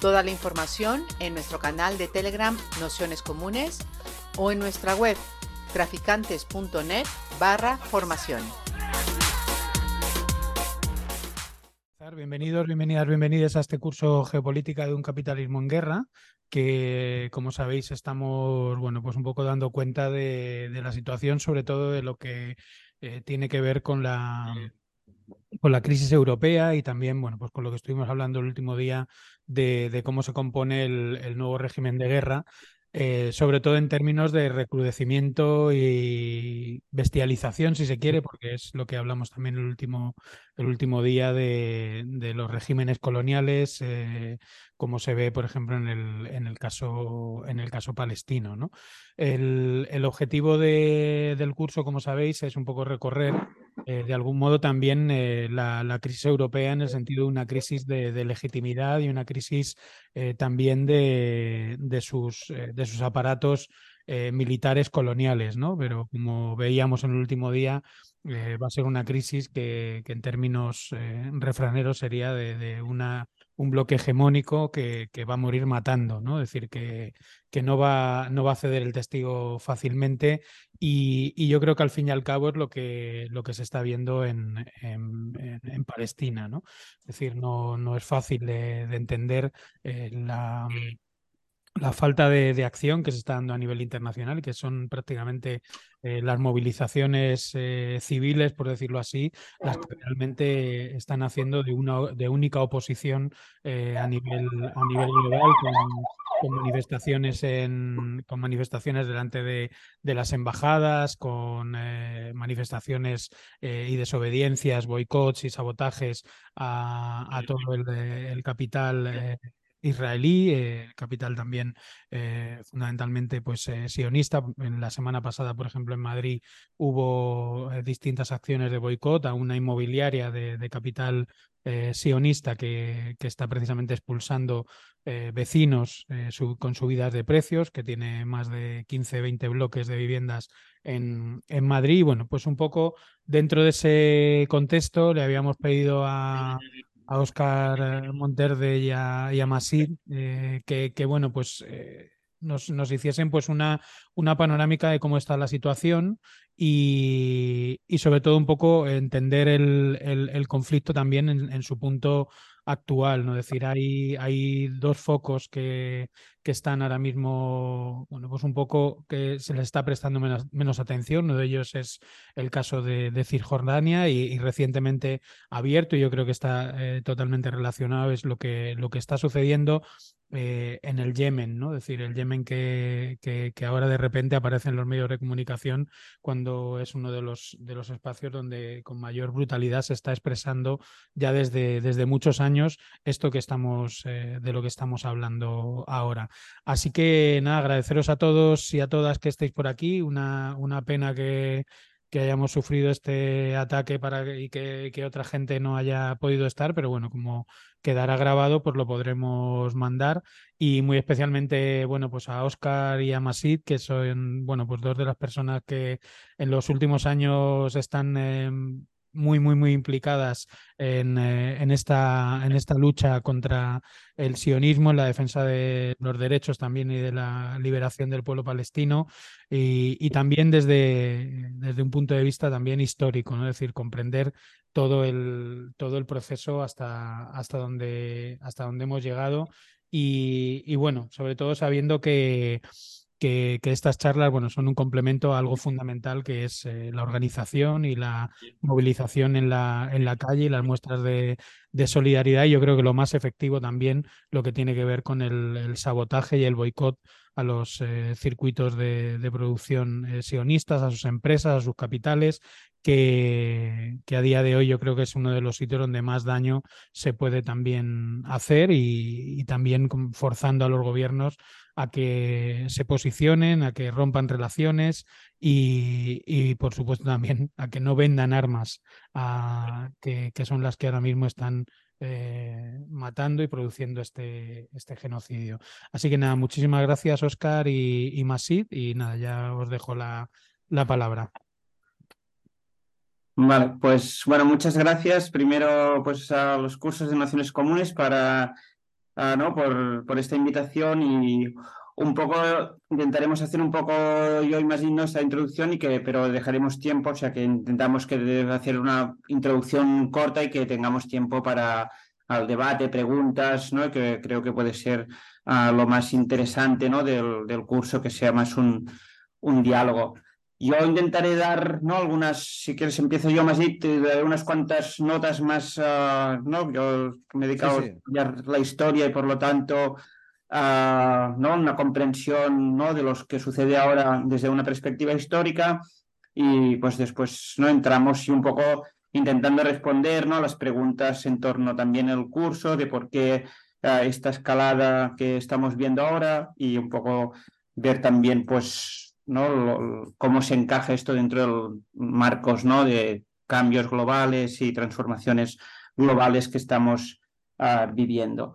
Toda la información en nuestro canal de Telegram Nociones Comunes o en nuestra web traficantes.net barra formación. Bienvenidos, bienvenidas, bienvenidas a este curso Geopolítica de un capitalismo en guerra, que como sabéis estamos, bueno, pues un poco dando cuenta de, la situación, sobre todo de lo que eh, tiene que ver con la con la crisis europea y también, bueno, pues con lo que estuvimos hablando el último día de, cómo se compone el, nuevo régimen de guerra eh, sobre todo en términos de recrudecimiento y bestialización, si se quiere, porque es lo que hablamos también el último, el último día de, los regímenes coloniales, eh, como se ve, por ejemplo, en el, en el, caso, en el caso palestino. ¿no? El, objetivo del curso, como sabéis, es un poco recorrer eh, de algún modo también la, crisis europea en el sentido de una crisis de, legitimidad y una crisis también de, de sus de sus aparatos eh, militares coloniales, ¿no? Pero como veíamos en el último día, eh, va a ser una crisis que, en términos eh, refraneros sería de, una, un bloque hegemónico que, va a morir matando, ¿no? Es decir, que, que no, va, no va a ceder el testigo fácilmente y, yo creo que al fin y al cabo es lo que, lo que se está viendo en, Palestina, ¿no? Es decir, no, no es fácil de, de entender la la falta de, acción que se está dando a nivel internacional, que son prácticamente eh, las movilizaciones eh, civiles, por decirlo así, las que realmente están haciendo de una de única oposición eh, a nivel a nivel global con, manifestaciones en con manifestaciones delante de, las embajadas, con manifestaciones y desobediencias, boicots y sabotajes a, todo el, el capital israelí, eh, capital también eh, fundamentalmente pues eh, sionista. En la semana pasada, por ejemplo, en Madrid hubo distintas acciones de boicot a una inmobiliaria de, capital sionista que, que, está precisamente expulsando vecinos con subidas de precios, que tiene más de 15, 20 bloques de viviendas en, en Madrid. Bueno, pues un poco dentro de ese contexto le habíamos pedido a a Oscar Monterde y a, y Masir, eh, que, bueno, pues eh, nos, nos, hiciesen pues una, una panorámica de cómo está la situación y, y sobre todo un poco entender el, el, conflicto también en, en, su punto actual, ¿no? Decir, hay, hay dos focos que, que, están ahora mismo, bueno, pues un poco que se les está prestando menos, atención. Uno de ellos es el caso de, de Cisjordania y, recientemente abierto, y yo creo que está eh, totalmente relacionado, es lo que, lo que está sucediendo eh, en el Yemen, ¿no? Es decir, el Yemen que, que, ahora de repente aparece en los medios de comunicación cuando es uno de los, de los espacios donde con mayor brutalidad se está expresando ya desde, desde muchos años esto que estamos, eh, de lo que estamos hablando ahora. Así que nada, agradeceros a todos y a todas que estéis por aquí. Una, una pena que, que hayamos sufrido este ataque para y que, que, otra gente no haya podido estar, pero bueno, como quedará grabado, pues lo podremos mandar. Y muy especialmente, bueno, pues a Oscar y a Masid, que son, bueno, pues dos de las personas que en los últimos años están muy, muy, muy implicadas en, eh, en, esta, en esta lucha contra el sionismo, en la defensa de los derechos también y de la liberación del pueblo palestino, y, y también desde, desde un punto de vista también histórico, ¿no? es decir, comprender todo el, todo el proceso hasta, hasta, donde, hasta donde hemos llegado. Y, y bueno, sobre todo sabiendo que, que, estas charlas bueno, son un complemento a algo fundamental que es eh, la organización y la movilización en la, en la calle y las muestras de, solidaridad. Y yo creo que lo más efectivo también lo que tiene que ver con el, sabotaje y el boicot a los eh, circuitos de, producción eh, sionistas, a sus empresas, a sus capitales, que, que, a día de hoy yo creo que es uno de los sitios donde más daño se puede también hacer y, y también forzando a los gobiernos a que se posicionen, a que rompan relaciones y, y por supuesto también a que no vendan armas a, que, que, son las que ahora mismo están eh, matando y produciendo este, este genocidio. Así que nada, muchísimas gracias Oscar y, y Masid y nada, ya os dejo la, la palabra. Vale, pues bueno, muchas gracias primero pues a los cursos de Naciones Comunes para, uh, ¿no? por, esta invitación y un poco intentaremos hacer un poco yo imagino esta introducción y que pero dejaremos tiempo o sea que intentamos que hacer una introducción corta y que tengamos tiempo para al debate preguntas no que creo que puede ser uh, lo más interesante no del, del, curso que sea más un, un diálogo yo intentaré dar ¿no? algunas, si quieres empiezo yo más y te daré unas cuantas notas más, uh, ¿no? Yo me he dedicado sí, sí. a estudiar la historia y por lo tanto uh, ¿no? una comprensión ¿no? de lo que sucede ahora desde una perspectiva histórica y pues después no entramos y un poco intentando responder ¿no? a las preguntas en torno también al curso, de por qué uh, esta escalada que estamos viendo ahora y un poco ver también pues ¿no? cómo se encaja esto dentro de marcos ¿no? de cambios globales y transformaciones globales que estamos uh, viviendo.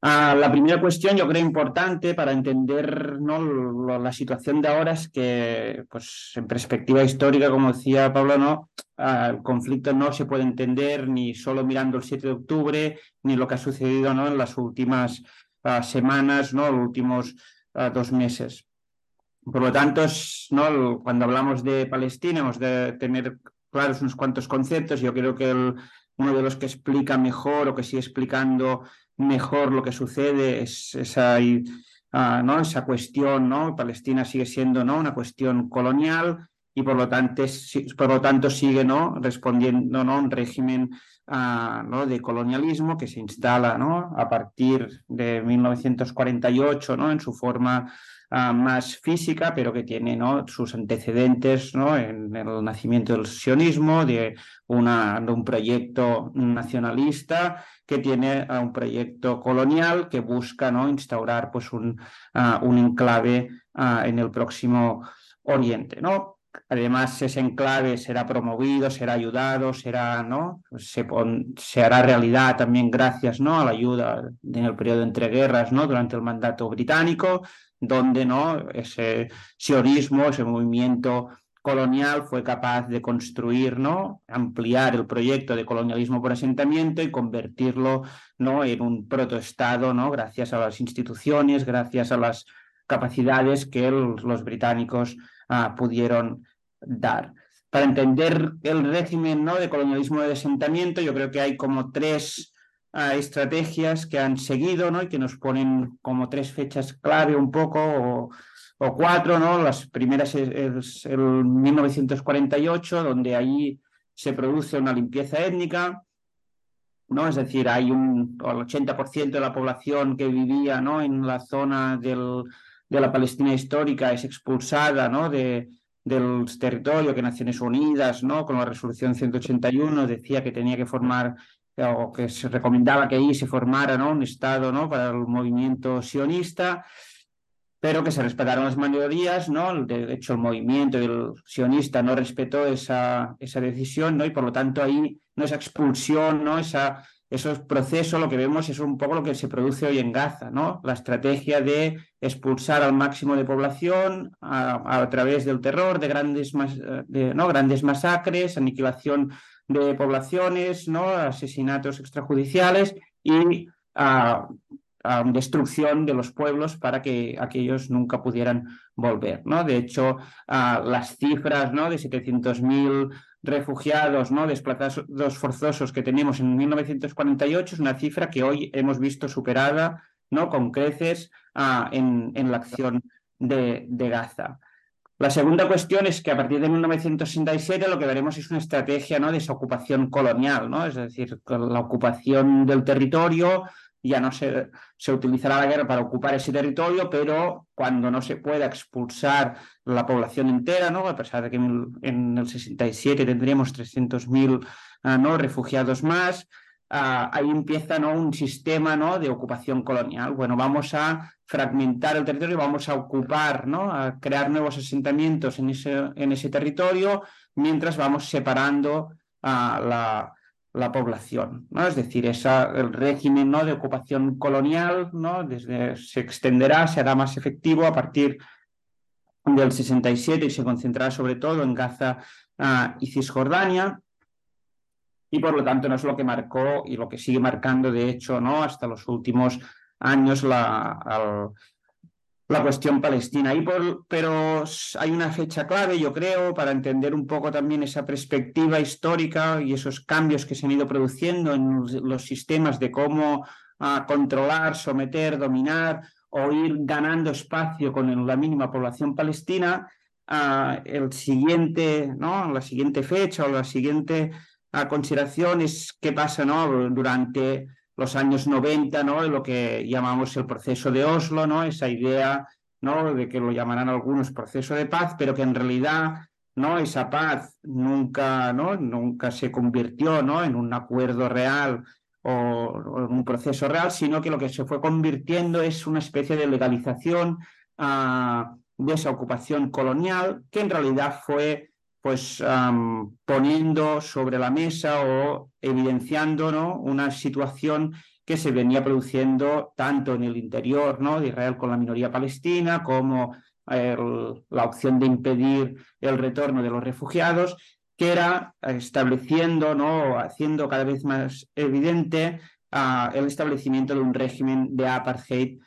Uh, la primera cuestión, yo creo importante para entender ¿no? Lo, la situación de ahora es que, pues, en perspectiva histórica, como decía Pablo, ¿no? Uh, el conflicto no se puede entender ni solo mirando el 7 de octubre, ni lo que ha sucedido ¿no? en las últimas semanas, ¿no? los últimos dos meses. Por lo tanto, ¿no? cuando hablamos de Palestina hemos de tener claros unos cuantos conceptos. Yo creo que uno de los que explica mejor o que sigue explicando mejor lo que sucede es esa, uh, ¿no? esa cuestión. ¿no? Palestina sigue siendo ¿no? una cuestión colonial y por lo tanto, por lo tanto sigue ¿no? respondiendo ¿no? un régimen uh, ¿no? de colonialismo que se instala ¿no? a partir de 1948 ¿no? en su forma uh, más física, pero que tiene sus antecedentes en el nacimiento del sionismo, de, un proyecto nacionalista que tiene uh, un proyecto colonial que busca instaurar pues, un, uh, un enclave en el próximo Oriente. Además, ese enclave será promovido, será ayudado, será, se, hará realidad también gracias a la ayuda en el periodo entre guerras, durante el mandato británico, donde ¿no? ese sionismo, ese movimiento colonial fue capaz de construir, ¿no? ampliar el proyecto de colonialismo por asentamiento y convertirlo ¿no? en un protoestado, ¿no? gracias a las instituciones, gracias a las capacidades que los británicos uh, pudieron dar. Para entender el régimen ¿no? de colonialismo de asentamiento, yo creo que hay como tres uh, estrategias que han seguido ¿no? y que nos ponen como tres fechas clave un poco o, o cuatro. ¿no? Las primeras es, es, el 1948, donde ahí se produce una limpieza étnica. ¿no? Es decir, hay un el 80% de la población que vivía ¿no? en la zona del, de la Palestina histórica es expulsada ¿no? de, del territorio que Naciones Unidas, ¿no? con la resolución 181, decía que tenía que formar o que se recomendaba que ahí se formara ¿no? un Estado ¿no? para el movimiento sionista, pero que se respetaron las mayorías, ¿no? De hecho, el movimiento el sionista no respetó esa, esa decisión, ¿no? Y por lo tanto ahí no esa expulsión, ¿no? Esa, esos procesos, lo que vemos es un poco lo que se produce hoy en Gaza, ¿no? La estrategia de expulsar al máximo de población a, a través del terror, de grandes, mas, de, ¿no? grandes masacres, aniquilación de poblaciones, ¿no? asesinatos extrajudiciales y a, a destrucción de los pueblos para que aquellos nunca pudieran volver. ¿no? De hecho, las cifras ¿no? de 700.000 refugiados, ¿no? desplazados forzosos que tenemos en 1948 es una cifra que hoy hemos visto superada ¿no? con creces en, la acción de, Gaza. La segunda cuestión es que a partir de 1967 lo que veremos es una estrategia ¿no? de desocupación colonial, ¿no? es decir, la ocupación del territorio ya no se, se utilizará la guerra para ocupar ese territorio, pero cuando no se pueda expulsar la población entera, ¿no? a pesar de que en el 67 tendríamos 300.000 ah, ¿no? refugiados más, ah, ahí empieza ¿no? un sistema ¿no? de ocupación colonial. Bueno, vamos a fragmentar el territorio, vamos a ocupar, ¿no? a crear nuevos asentamientos en ese, en ese territorio, mientras vamos separando a la, la población, ¿no? Es decir, esa, el régimen ¿no? de ocupación colonial ¿no? Desde, se extenderá, será más efectivo a partir del 67 y se concentrará sobre todo en Gaza uh, y Cisjordania. Y por lo tanto no es lo que marcó y lo que sigue marcando, de hecho, ¿no? hasta los últimos años la, la cuestión palestina. Y pero hay una fecha clave, yo creo, para entender un poco también esa perspectiva histórica y esos cambios que se han ido produciendo en los sistemas de cómo uh, controlar, someter, dominar o ir ganando espacio con la mínima población palestina. Uh, el siguiente, ¿no? La siguiente fecha o la siguiente uh, consideración es qué pasa ¿no? durante los años 90, ¿no? lo que llamamos el proceso de Oslo, ¿no? Esa idea, ¿no? De que lo llamarán algunos proceso de paz, pero que en realidad, ¿no? Esa paz nunca, ¿no? Nunca se convirtió, ¿no? En un acuerdo real o, en un proceso real, sino que lo que se fue convirtiendo es una especie de legalización uh, de esa ocupación colonial, que en realidad fue pues poniendo sobre la mesa o evidenciando ¿no? una situación que se venía produciendo tanto en el interior ¿no? de Israel con la minoría palestina como la opción de impedir el retorno de los refugiados, que era estableciendo, ¿no? haciendo cada vez más evidente el establecimiento de un régimen de apartheid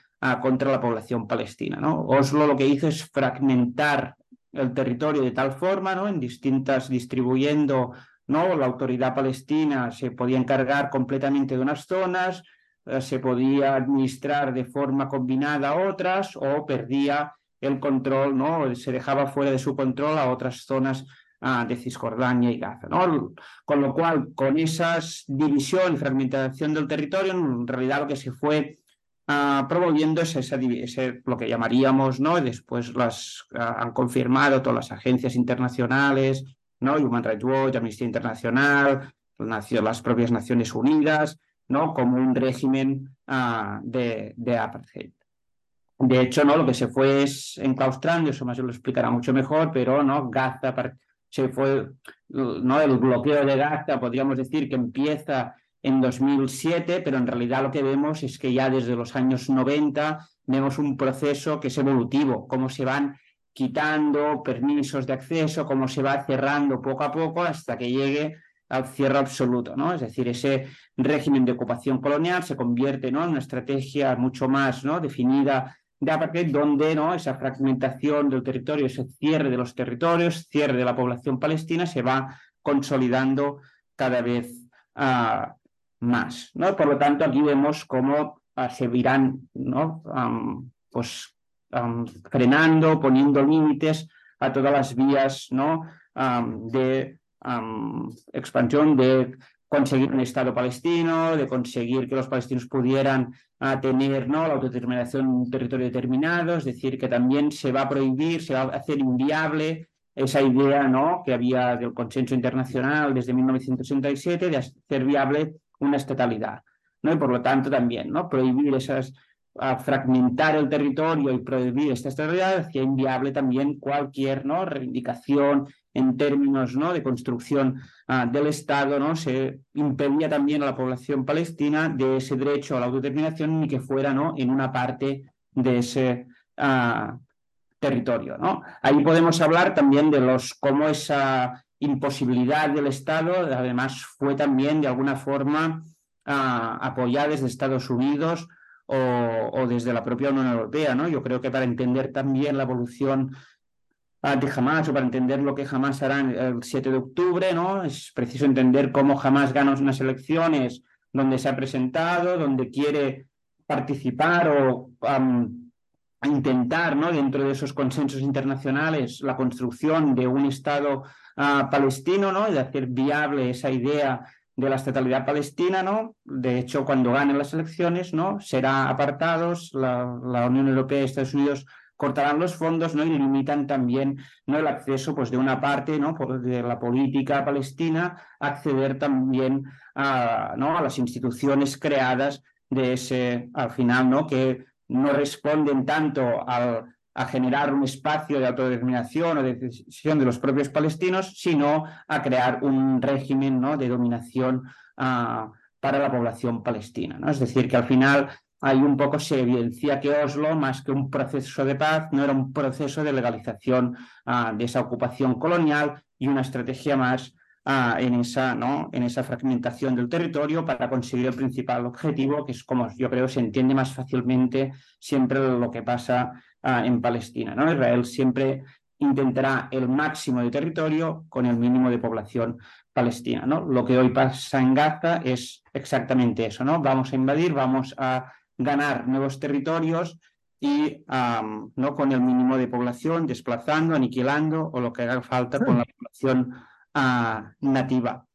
contra la población palestina. ¿no? Oslo lo que hizo es fragmentar el territorio de tal forma, ¿no? En distintas, distribuyendo, ¿no? La autoridad palestina se podía encargar completamente de unas zonas, eh, se podía administrar de forma combinada otras o perdía el control, ¿no? Se dejaba fuera de su control a otras zonas ah, de Cisjordania y Gaza, ¿no? Con lo cual, con esas división y fragmentación del territorio, en realidad lo que se fue uh, promoviendo ese, ese, lo que llamaríamos, ¿no? Y después las uh, han confirmado todas las agencias internacionales, ¿no? Human Rights Watch, Amnistía Internacional, las propias Naciones Unidas, ¿no? Como un régimen uh, de, de apartheid. De hecho, ¿no? Lo que se fue es enclaustrando, eso más lo explicará mucho mejor, pero ¿no? Gaza se fue, ¿no? El bloqueo de Gaza, podríamos decir que empieza en 2007, pero en realidad lo que vemos es que ya desde los años 90 vemos un proceso que es evolutivo, cómo se van quitando permisos de acceso, cómo se va cerrando poco a poco hasta que llegue al cierre absoluto, ¿no? Es decir, ese régimen de ocupación colonial se convierte ¿no? en una estrategia mucho más ¿no? definida de apartheid, donde ¿no? esa fragmentación del territorio, ese cierre de los territorios, cierre de la población palestina se va consolidando cada vez uh, más. ¿no? Por lo tanto, aquí vemos cómo uh, se virán ¿no? Um, pues, um, frenando, poniendo límites a todas las vías ¿no? Um, de expansión, de conseguir un Estado palestino, de conseguir que los palestinos pudieran uh, tener ¿no? la autodeterminación en un territorio determinado, es decir, que también se va a prohibir, se va a hacer inviable esa idea ¿no? que había del consenso internacional desde 1967 de hacer viable una estatalidad. ¿no? Y por lo tanto también ¿no? prohibir esas, fragmentar el territorio y prohibir esta estatalidad hacía inviable también cualquier ¿no? reivindicación en términos ¿no? de construcción uh, del Estado, ¿no? se impedía también a la población palestina de ese derecho a la autodeterminación ni que fuera ¿no? en una parte de ese uh, territorio. ¿no? Ahí podemos hablar también de los cómo esa imposibilidad del Estado, además fue también de alguna forma uh, apoyada desde Estados Unidos o, desde la propia Unión Europea. ¿no? Yo creo que para entender también la evolución uh, de Hamas o para entender lo que Hamas hará el 7 de octubre, ¿no? es preciso entender cómo Hamas gana unas elecciones donde se ha presentado, donde quiere participar o intentar, ¿no? dentro de esos consensos internacionales, la construcción de un Estado palestino, ¿no? de hacer viable esa idea de la estatalidad palestina, ¿no? De hecho, cuando ganen las elecciones, ¿no? Será apartados, la, Unión Europea y Estados Unidos cortarán los fondos ¿no? y limitan también ¿no? el acceso pues, de una parte ¿no? de la política palestina acceder también a, ¿no? a las instituciones creadas de ese, al final, ¿no? que no responden tanto al, a generar un espacio de autodeterminación o de decisión de los propios palestinos, sino a crear un régimen ¿no? de dominación uh, para la población palestina. ¿no? Es decir, que al final ahí un poco se evidencia que Oslo, más que un proceso de paz, no era un proceso de legalización uh, de esa ocupación colonial y una estrategia más uh, en, esa, ¿no? en esa fragmentación del territorio para conseguir el principal objetivo, que es como yo creo se entiende más fácilmente siempre lo que pasa uh, en Palestina. ¿no? Israel siempre intentará el máximo de territorio con el mínimo de población palestina. ¿no? Lo que hoy pasa en Gaza es exactamente eso. ¿no? Vamos a invadir, vamos a ganar nuevos territorios y um, ¿no? con el mínimo de población, desplazando, aniquilando o lo que haga falta con la población nativa.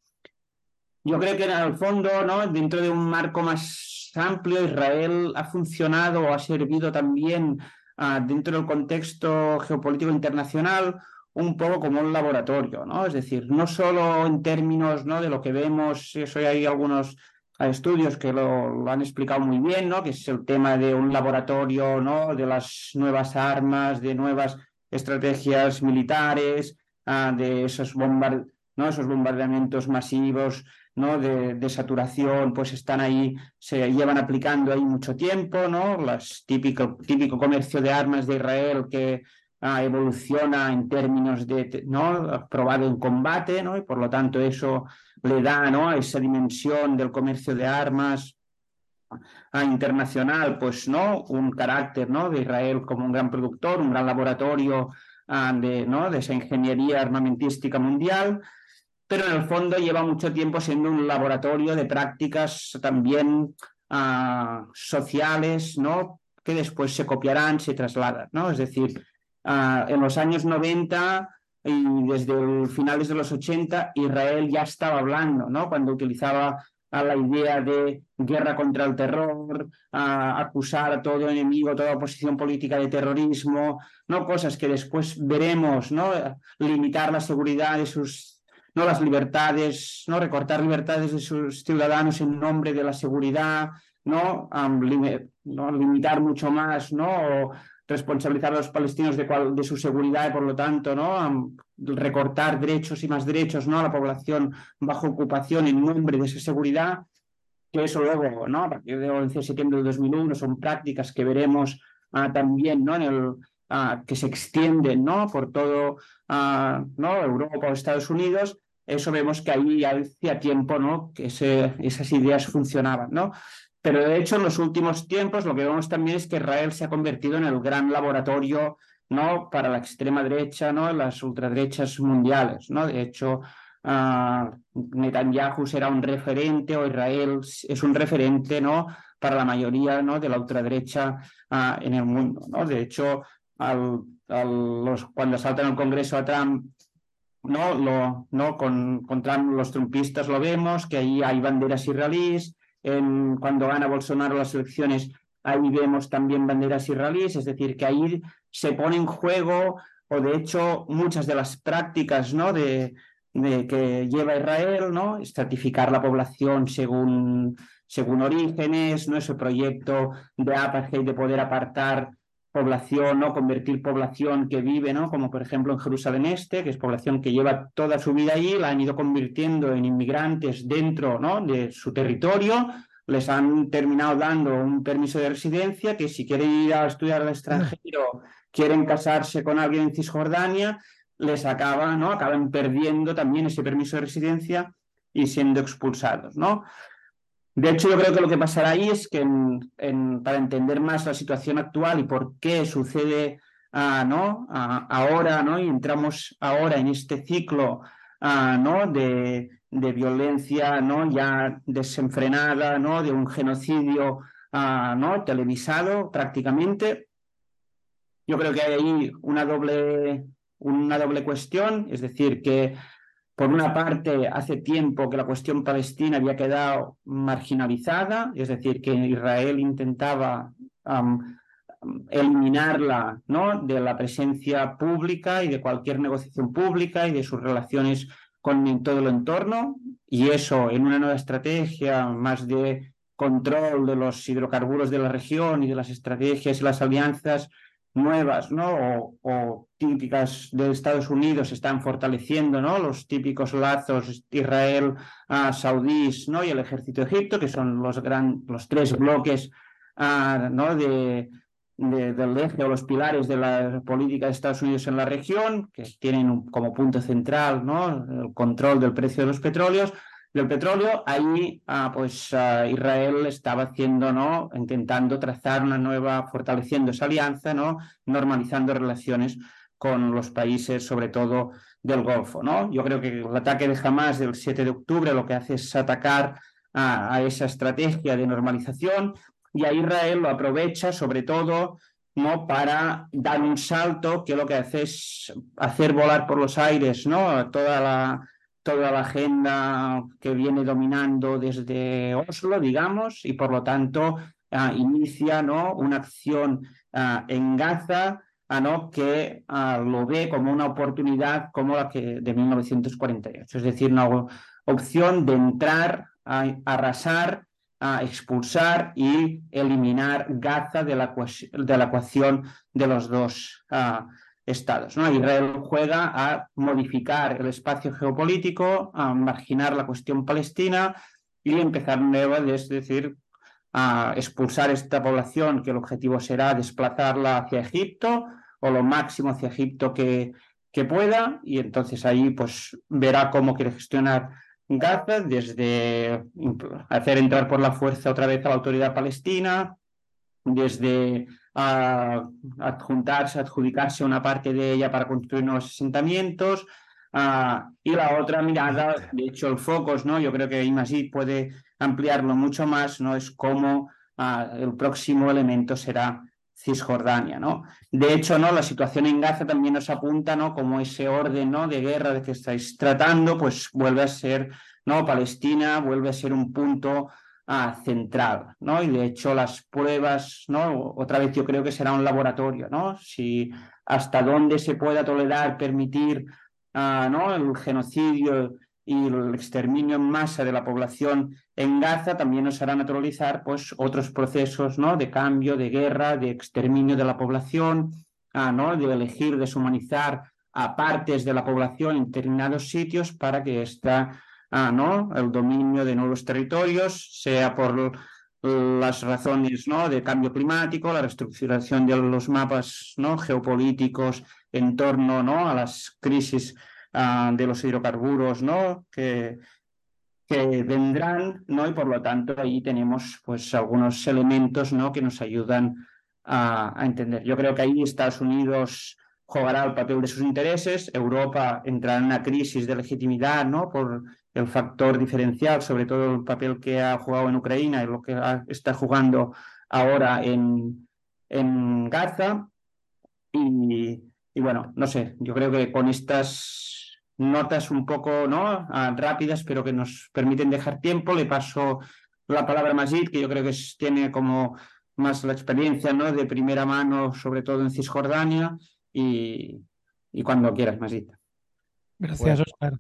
Yo creo que en el fondo, ¿no? dentro de un marco más amplio, Israel ha funcionado o ha servido también uh, dentro del contexto geopolítico internacional un poco como un laboratorio, ¿no? Es decir, no solo en términos ¿no? de lo que vemos, eso hay algunos estudios que lo, lo, han explicado muy bien, ¿no? que es el tema de un laboratorio, ¿no? de las nuevas armas, de nuevas estrategias militares, uh, de esos, bombard ¿no? esos bombardeamientos masivos ¿no? de, saturación, pues están ahí, se llevan aplicando ahí mucho tiempo, ¿no? Las típico, típico comercio de armas de Israel que uh, evoluciona en términos de, ¿no? probado en combate, ¿no? y por lo tanto eso le da ¿no? a esa dimensión del comercio de armas a internacional, pues no un carácter ¿no? de Israel como un gran productor, un gran laboratorio uh, de, esa ingeniería armamentística mundial, pero en el fondo lleva mucho tiempo siendo un laboratorio de prácticas también uh, sociales, ¿no? que después se copiarán, se trasladan. ¿no? Es decir, uh, en los años 90 y desde finales de los 80 Israel ya estaba hablando, ¿no? Cuando utilizaba a la idea de guerra contra el terror, a acusar a todo enemigo, toda oposición política de terrorismo, no cosas que después veremos, ¿no? Limitar la seguridad de sus no las libertades, no recortar libertades de sus ciudadanos en nombre de la seguridad, no, lim no limitar mucho más, no responsabilizar a los palestinos de, cual, de su seguridad y por lo tanto no recortar derechos y más derechos no a la población bajo ocupación en nombre de esa seguridad que eso luego no a partir del 11 de septiembre del 2001 son prácticas que veremos uh, también no en el uh, que se extienden no por todo uh, no Europa o Estados Unidos. Eso vemos que ahí hacía tiempo no que ese, esas ideas funcionaban no pero de hecho, en los últimos tiempos lo que vemos también es que Israel se ha convertido en el gran laboratorio ¿no? para la extrema derecha, ¿no? las ultraderechas mundiales. ¿no? De hecho, uh, Netanyahu será un referente o Israel es un referente ¿no? para la mayoría ¿no? de la ultraderecha uh, en el mundo. ¿no? De hecho, al, al los, cuando saltan el Congreso a Trump no, lo, no con, con Trump los trumpistas lo vemos, que ahí hay banderas israelíes, en, cuando gana Bolsonaro las elecciones, ahí vemos también banderas israelíes, es decir, que ahí se pone en juego, o de hecho muchas de las prácticas ¿no? de, que lleva Israel, ¿no? estratificar la población según, según orígenes, ¿no? ese proyecto de apartheid de poder apartar población, ¿no? Convertir población que vive, ¿no? Como por ejemplo en Jerusalén Este, que es población que lleva toda su vida allí, la han ido convirtiendo en inmigrantes dentro, ¿no? De su territorio, les han terminado dando un permiso de residencia, que si quieren ir a estudiar al extranjero, quieren casarse con alguien en Cisjordania, les acaba, ¿no? Acaban perdiendo también ese permiso de residencia y siendo expulsados, ¿no? De hecho, yo creo que lo que pasará ahí es que para entender más la situación actual y por qué sucede uh, ¿no? Uh, ahora, ¿no? y entramos ahora en este ciclo uh, ¿no? de, de, violencia ¿no? ya desenfrenada, ¿no? de un genocidio ¿no? televisado prácticamente, yo creo que hay ahí una doble, una doble cuestión, es decir, que por una parte, hace tiempo que la cuestión palestina había quedado marginalizada, es decir, que Israel intentaba eliminarla de la presencia pública y de cualquier negociación pública y de sus relaciones con todo el entorno, y eso en una nueva estrategia más de control de los hidrocarburos de la región y de las estrategias y las alianzas nuevas, ¿no? O, típicas de Estados Unidos están fortaleciendo, ¿no? Los típicos lazos Israel, ah, saudíes, ¿no? Y el ejército de Egipto, que son los, gran, los tres bloques, ah, ¿no? De, del eje o los pilares de la política de Estados Unidos en la región, que tienen como punto central, ¿no? El control del precio de los petróleos del petróleo, ahí ah, pues ah, Israel estaba haciendo, ¿no? Intentando trazar una nueva, fortaleciendo esa alianza, ¿no? Normalizando relaciones con los países, sobre todo del Golfo, ¿no? Yo creo que el ataque de Hamas del 7 de octubre lo que hace es atacar a, esa estrategia de normalización y a Israel lo aprovecha sobre todo ¿no? para dar un salto que lo que hace es hacer volar por los aires ¿no? toda la, toda la agenda que viene dominando desde Oslo, digamos, y por lo tanto ah, inicia ¿no? una acción ah, en Gaza ah, ¿no? que lo ve como una oportunidad como la que de 1948, es decir, una opción de entrar, a arrasar, a expulsar y eliminar Gaza de la, de la ecuación de los dos estados. ¿no? Israel juega a modificar el espacio geopolítico, a marginar la cuestión palestina y empezar nueva, es decir, a expulsar esta población, que el objetivo será desplazarla hacia Egipto o lo máximo hacia Egipto que, que pueda, y entonces ahí pues verá cómo quiere gestionar Gaza, desde hacer entrar por la fuerza otra vez a la autoridad palestina, desde a adjuntarse, adjudicarse una parte de ella para construir nuevos asentamientos. y la otra mirada, de hecho el focus, ¿no? yo creo que Imagit puede ampliarlo mucho más, ¿no? es cómo el próximo elemento será Cisjordania, ¿no? De hecho, ¿no? La situación en Gaza también nos apunta, ¿no? Como ese orden, ¿no? De guerra de que estáis tratando, pues vuelve a ser, ¿no? Palestina vuelve a ser un punto central, ¿no? Y de hecho las pruebas, ¿no? Otra vez yo creo que será un laboratorio, ¿no? Si hasta dónde se pueda tolerar, permitir, ah, ¿no? El genocidio y el exterminio en masa de la población en Gaza también nos hará naturalizar, pues, otros procesos, ¿no? De cambio, de guerra, de exterminio de la población, ah, ¿no? De elegir deshumanizar a partes de la población en determinados sitios para que esta Ah, ¿no? el dominio de nuevos territorios, sea por las razones ¿no? de cambio climático, la reestructuración de los mapas ¿no? geopolíticos en torno ¿no? a las crisis ah, de los hidrocarburos que, vendrán, y por lo tanto ahí tenemos pues, algunos elementos ¿no? que nos ayudan a, a entender. Yo creo que ahí Estados Unidos jugará el papel de sus intereses, Europa entrará en una crisis de legitimidad ¿no? por el factor diferencial, sobre todo el papel que ha jugado en Ucrania y lo que está jugando ahora en, en Gaza. Y, bueno, no sé, yo creo que con estas notas un poco ¿no? Ah, rápidas, pero que nos permiten dejar tiempo, le paso la palabra a Majid, que yo creo que tiene como más la experiencia ¿no? de primera mano, sobre todo en Cisjordania, y, cuando quieras, Majid. Gracias, Oscar.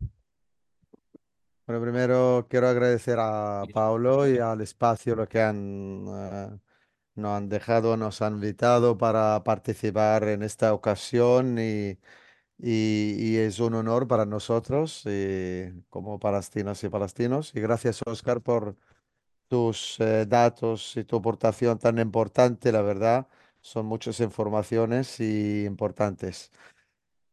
Bueno, primero quiero agradecer a Paulo y al espacio lo que han, eh, nos han dejado, nos han invitado para participar en esta ocasión y, y, es un honor para nosotros como palestinos y palestinos. Y gracias, Oscar, por tus eh, datos y tu aportación tan importante, la verdad. Son muchas informaciones y importantes.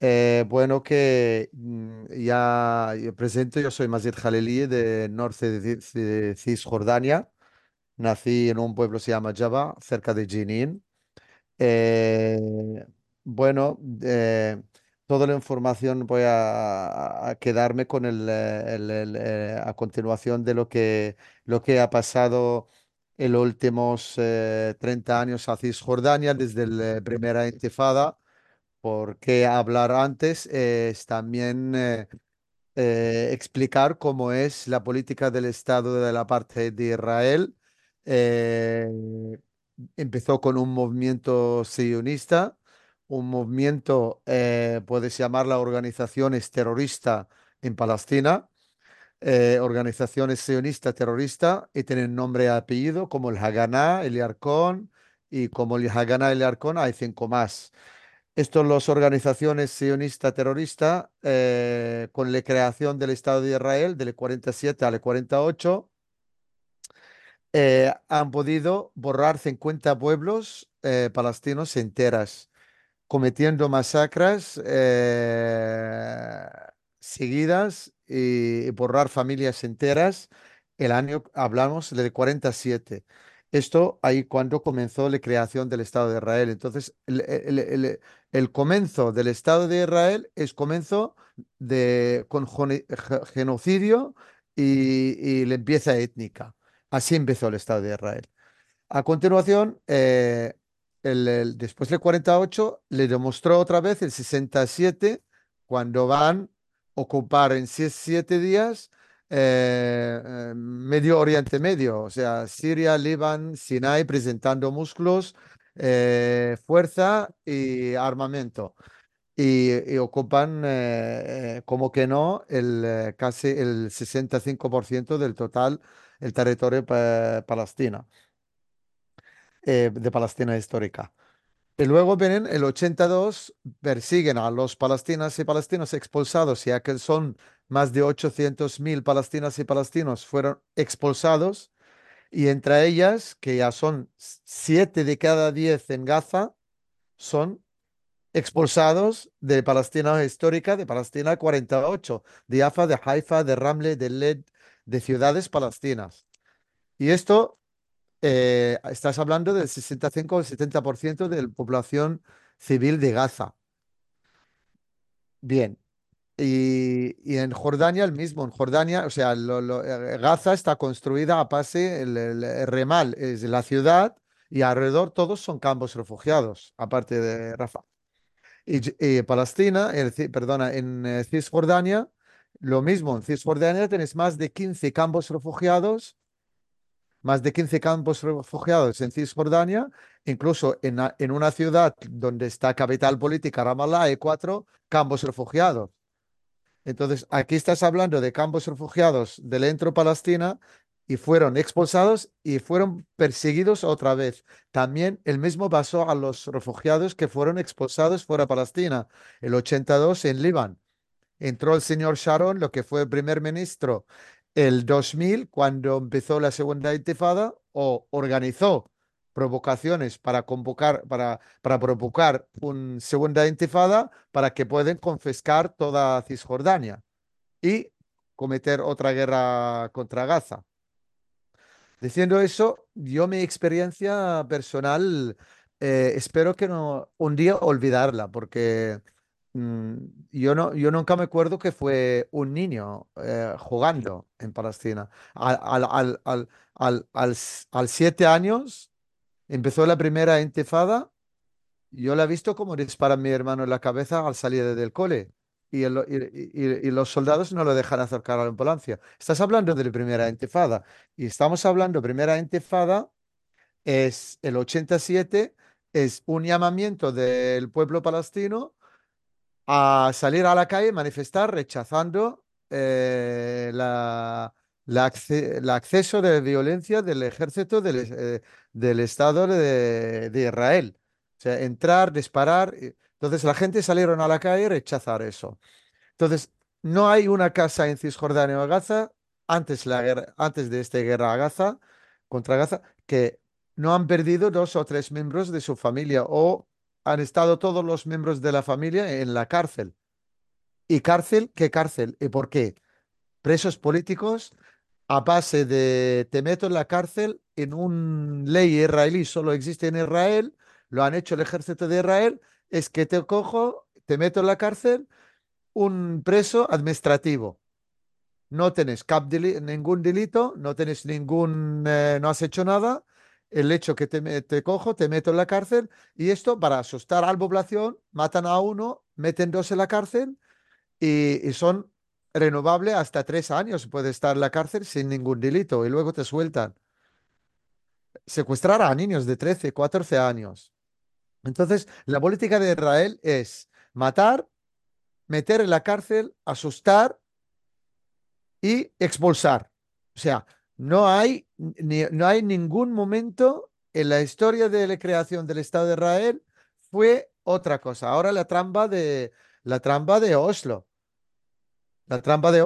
Eh, bueno, que mm, ya presento, yo soy Mazid Jaleli de norte de, Cisjordania. Nací en un pueblo que se llama Java, cerca de Jenin. Eh, bueno, eh, toda la información voy a, quedarme con el, a continuación de lo que, lo que ha pasado en los últimos 30 años a Cisjordania, desde la primera intifada porque hablar antes es también eh, eh, explicar cómo es la política del Estado de la parte de Israel. Eh, empezó con un movimiento sionista, un movimiento, eh, puedes llamarla organizaciones terrorista en Palestina, eh, organizaciones sionistas terroristas y tienen nombre y apellido como el Haganá, el Yarkon y como el Haganá el Yarkon hay cinco más. Estos las organizaciones sionistas terroristas eh, con la creación del Estado de Israel del 47 al 48 eh, han podido borrar 50 pueblos eh, palestinos enteras, cometiendo masacres eh, seguidas y, y borrar familias enteras. El año, hablamos del 47. Esto ahí cuando comenzó la creación del Estado de Israel. Entonces, el, el- el- el comienzo del Estado de Israel es comienzo de, con genocidio y, y limpieza étnica. Así empezó el Estado de Israel. A continuación, eh, después del 48, le demostró otra vez el 67, cuando van a ocupar en sie- siete días eh, eh, Medio Oriente Medio, o sea, Siria, Líbano, Sinai, presentando músculos, eh, fuerza y armamento. Y, ocupan, eh, eh, como que no, el, casi el 65% del total el territorio pa- palestino, de Palestina histórica. Y luego vienen el 82, persiguen a los palestinos y palestinos expulsados, ya que son más de 800.000 palestinas y palestinos fueron expulsados, y entre ellas, que ya son 7 de cada 10 en Gaza, son expulsados de Palestina histórica, de Palestina 48, de Jaffa, de Haifa, de Ramle, de Led, de ciudades palestinas. Y esto, eh, estás hablando del 65 o 70% de la población civil de Gaza. Bien. Y, en Jordania el mismo, en Jordania, o sea, eh, Gaza está construida a base, el, Remal es la ciudad y alrededor todos son campos refugiados, aparte de Rafah. Y, Palestina, perdona, en eh, Cisjordania, lo mismo, en Cisjordania tienes más de 15 campos refugiados, más de 15 campos refugiados en Cisjordania, incluso en, en una ciudad donde está capital política, Ramallah, hay cuatro campos refugiados. Entonces, aquí estás hablando de campos refugiados dentro de Palestina y fueron expulsados y fueron perseguidos otra vez. También el mismo pasó a los refugiados que fueron expulsados fuera de Palestina, el 82 en Líbano. Entró el señor Sharon, lo que fue primer ministro, el 2000, cuando empezó la segunda intifada, o organizó provocaciones para convocar, para, para provocar una segunda intifada para que puedan confiscar toda Cisjordania y cometer otra guerra contra Gaza. Diciendo eso, yo mi experiencia personal, eh, espero que no un día olvidarla, porque mm, yo, no, yo nunca me acuerdo que fue un niño eh, jugando en Palestina. Al, al, al, al, al, siete años empezó la primera intifada. Yo la he visto como dispara mi hermano en la cabeza al salir del cole. Y, los soldados no lo dejan acercar a la ambulancia. Estás hablando de la primera intifada. Y estamos hablando, primera intifada es el 87, es un llamamiento del pueblo palestino a salir a la calle, manifestar, rechazando eh, la, la acce- el acceso de violencia del ejército del, eh, del Estado de, de Israel. O sea, entrar, disparar. Entonces la gente salieron a la calle y rechazar eso. Entonces, no hay una casa en Cisjordania o Gaza, antes, la guerra, antes de esta guerra a Gaza, contra Gaza, que no han perdido dos o tres miembros de su familia o han estado todos los miembros de la familia en la cárcel. ¿Y cárcel? ¿Qué cárcel? ¿Y por qué? Presos políticos a base de te meto en la cárcel en una ley israelí, solo existe en Israel, lo han hecho el ejército de Israel, es que te cojo, te meto en la cárcel un preso administrativo. No deli- ningún delito, no tienes ningún, eh, no has hecho nada. El hecho que te, te cojo, te meto en la cárcel y esto para asustar a la población, matan a uno, meten dos en la cárcel y son renovable hasta tres años. Puede estar en la cárcel sin ningún delito y luego te sueltan. Secuestrar a niños de 13, 14 años. Entonces, la política de Israel es matar, meter en la cárcel, asustar y expulsar. O sea, no hay, ni- no hay ningún momento en la historia de la creación del Estado de Israel fue otra cosa. Ahora la trampa de, la trampa de Oslo. La trampa de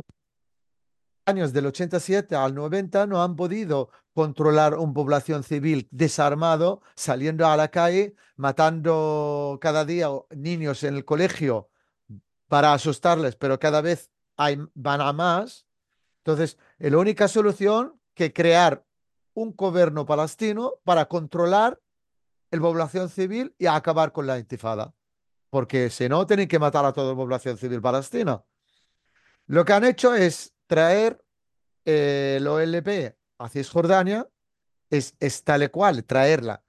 años del 87 al 90 no han podido controlar una población civil desarmado, saliendo a la calle, matando cada día niños en el colegio para asustarles, pero cada vez hay, van a más. Entonces, la única solución que crear un gobierno palestino para controlar la población civil y acabar con la intifada. Porque si no, tienen que matar a toda la población civil palestina. Lo que han hecho es traer eh, el OLP a Cisjordania, es, es tal cual, traerla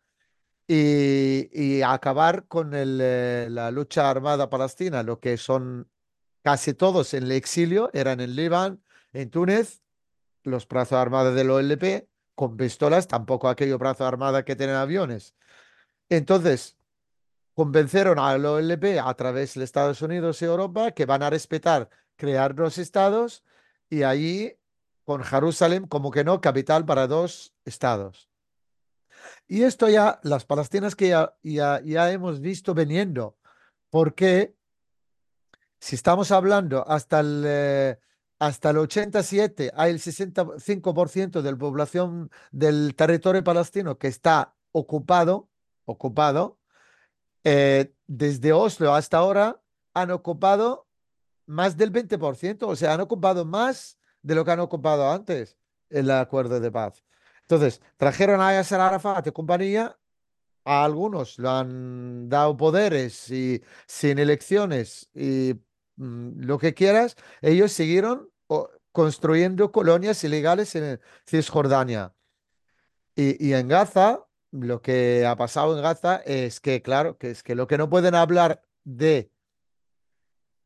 y, acabar con eh, la lucha armada palestina, lo que son casi todos en el exilio, eran en Líbano, en Túnez, los brazos armados del OLP, con pistolas, tampoco aquellos brazos armados que tienen aviones. Entonces, convenceron al OLP a través de Estados Unidos y Europa que van a respetar, crear dos estados y allí con Jerusalén como que no, capital para dos estados. Y esto ya, las palestinas que ya, ya, ya hemos visto viniendo, porque si estamos hablando hasta el, eh, hasta el 87, hay el 65% de la población del territorio palestino que está ocupado, ocupado, eh, desde Oslo hasta ahora han ocupado más del 20%, o sea, han ocupado más de lo que han ocupado antes el acuerdo de paz. Entonces, trajeron a Yasser Arafat y compañía, a algunos lo han dado poderes y sin elecciones y mm, lo que quieras, ellos siguieron construyendo colonias ilegales en Cisjordania. Y en Gaza, lo que ha pasado en Gaza es que, claro, que es que lo que no pueden hablar de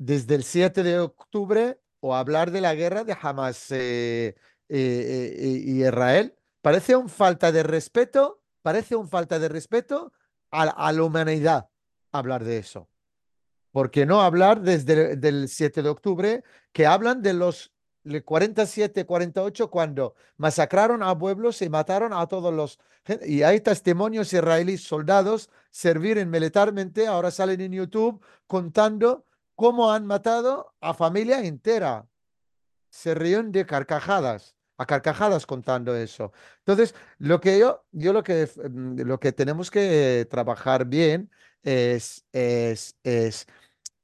desde el 7 de octubre o hablar de la guerra de Hamas eh, eh, eh, y Israel, parece un falta de respeto, parece un falta de respeto a, la humanidad hablar de eso. ¿Por qué no hablar desde el 7 de octubre que hablan de los 47, 48 cuando masacraron a pueblos y mataron a todos los... Y hay testimonios israelíes, soldados, servir militarmente, ahora salen en YouTube contando cómo han matado a familia entera. Se ríen de carcajadas, a carcajadas contando eso. Entonces, lo que yo, yo lo que, lo que tenemos que trabajar bien es, es, es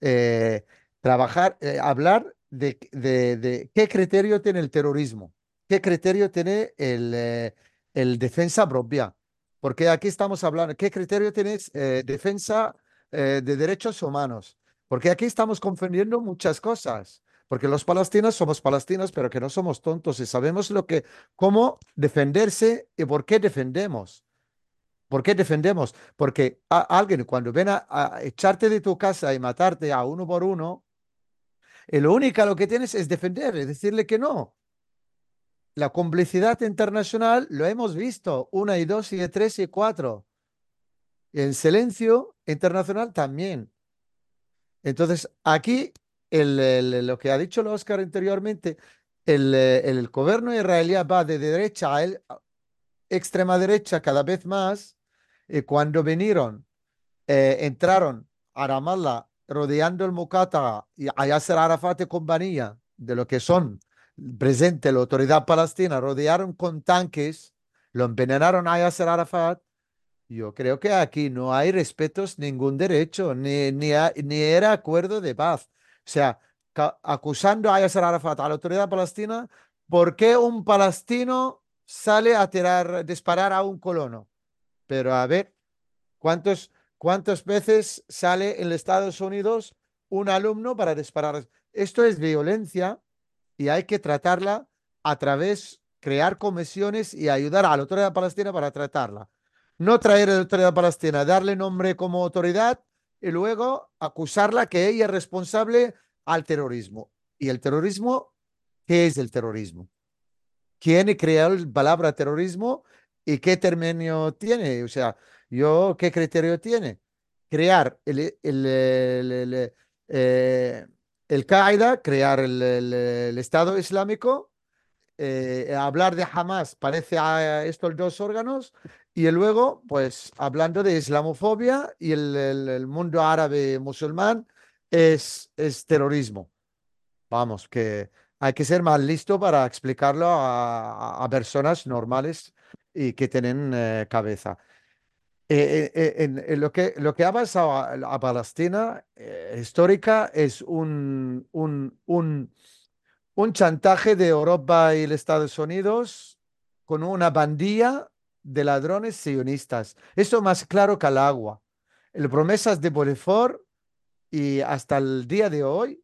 eh, trabajar, eh, hablar de, de, de, qué criterio tiene el terrorismo, qué criterio tiene el, eh, el defensa propia. Porque aquí estamos hablando, ¿qué criterio tiene defensa de derechos humanos? Porque aquí estamos confundiendo muchas cosas. Porque los palestinos somos palestinos, pero que no somos tontos y sabemos lo que, cómo defenderse y por qué defendemos. ¿Por qué defendemos? Porque a, alguien cuando ven a, echarte de tu casa y matarte a uno por uno, y lo único lo que tienes es defender, es decirle que no. La complicidad internacional lo hemos visto, una y dos y tres y cuatro. El silencio internacional también. Entonces, aquí el, lo que ha dicho el Oscar anteriormente, el, el gobierno israelí va de derecha a el, extrema derecha cada vez más. Y cuando vinieron, eh, entraron a Ramallah rodeando el Mukata y a Yasser Arafat y compañía de lo que son presente la autoridad palestina, rodearon con tanques, lo envenenaron a Yasser Arafat yo creo que aquí no hay respetos ningún derecho, ni, ni, ni era acuerdo de paz. O sea, acusando a Yasser Arafat, a la autoridad palestina, ¿por qué un palestino sale a tirar, disparar a un colono? Pero a ver, ¿cuántos, ¿cuántas veces sale en Estados Unidos un alumno para disparar? Esto es violencia y hay que tratarla a través, crear comisiones y ayudar a la autoridad palestina para tratarla no traer la autoridad palestina, darle nombre como autoridad y luego acusarla que ella es responsable al terrorismo. ¿Y el terrorismo? ¿Qué es el terrorismo? ¿Quién creó la palabra terrorismo y qué término tiene? O sea, yo, ¿qué criterio tiene? Crear el, el, el, el, eh, el Qaeda, crear el Estado Islámico, eh, hablar de Hamas parece a estos dos órganos, y luego, pues, hablando de islamofobia y el, el- mundo árabe musulmán es, es terrorismo. Vamos, que hay que ser más listo para explicarlo a, a- personas normales y que tienen eh, cabeza. Eh, eh, en, lo que, lo que ha pasado a, Palestina histórica es un, un, un, un chantaje de Europa y los Estados Unidos con una bandilla de ladrones sionistas. Eso más claro que el agua. El promesas de Bolívar y hasta el día de hoy,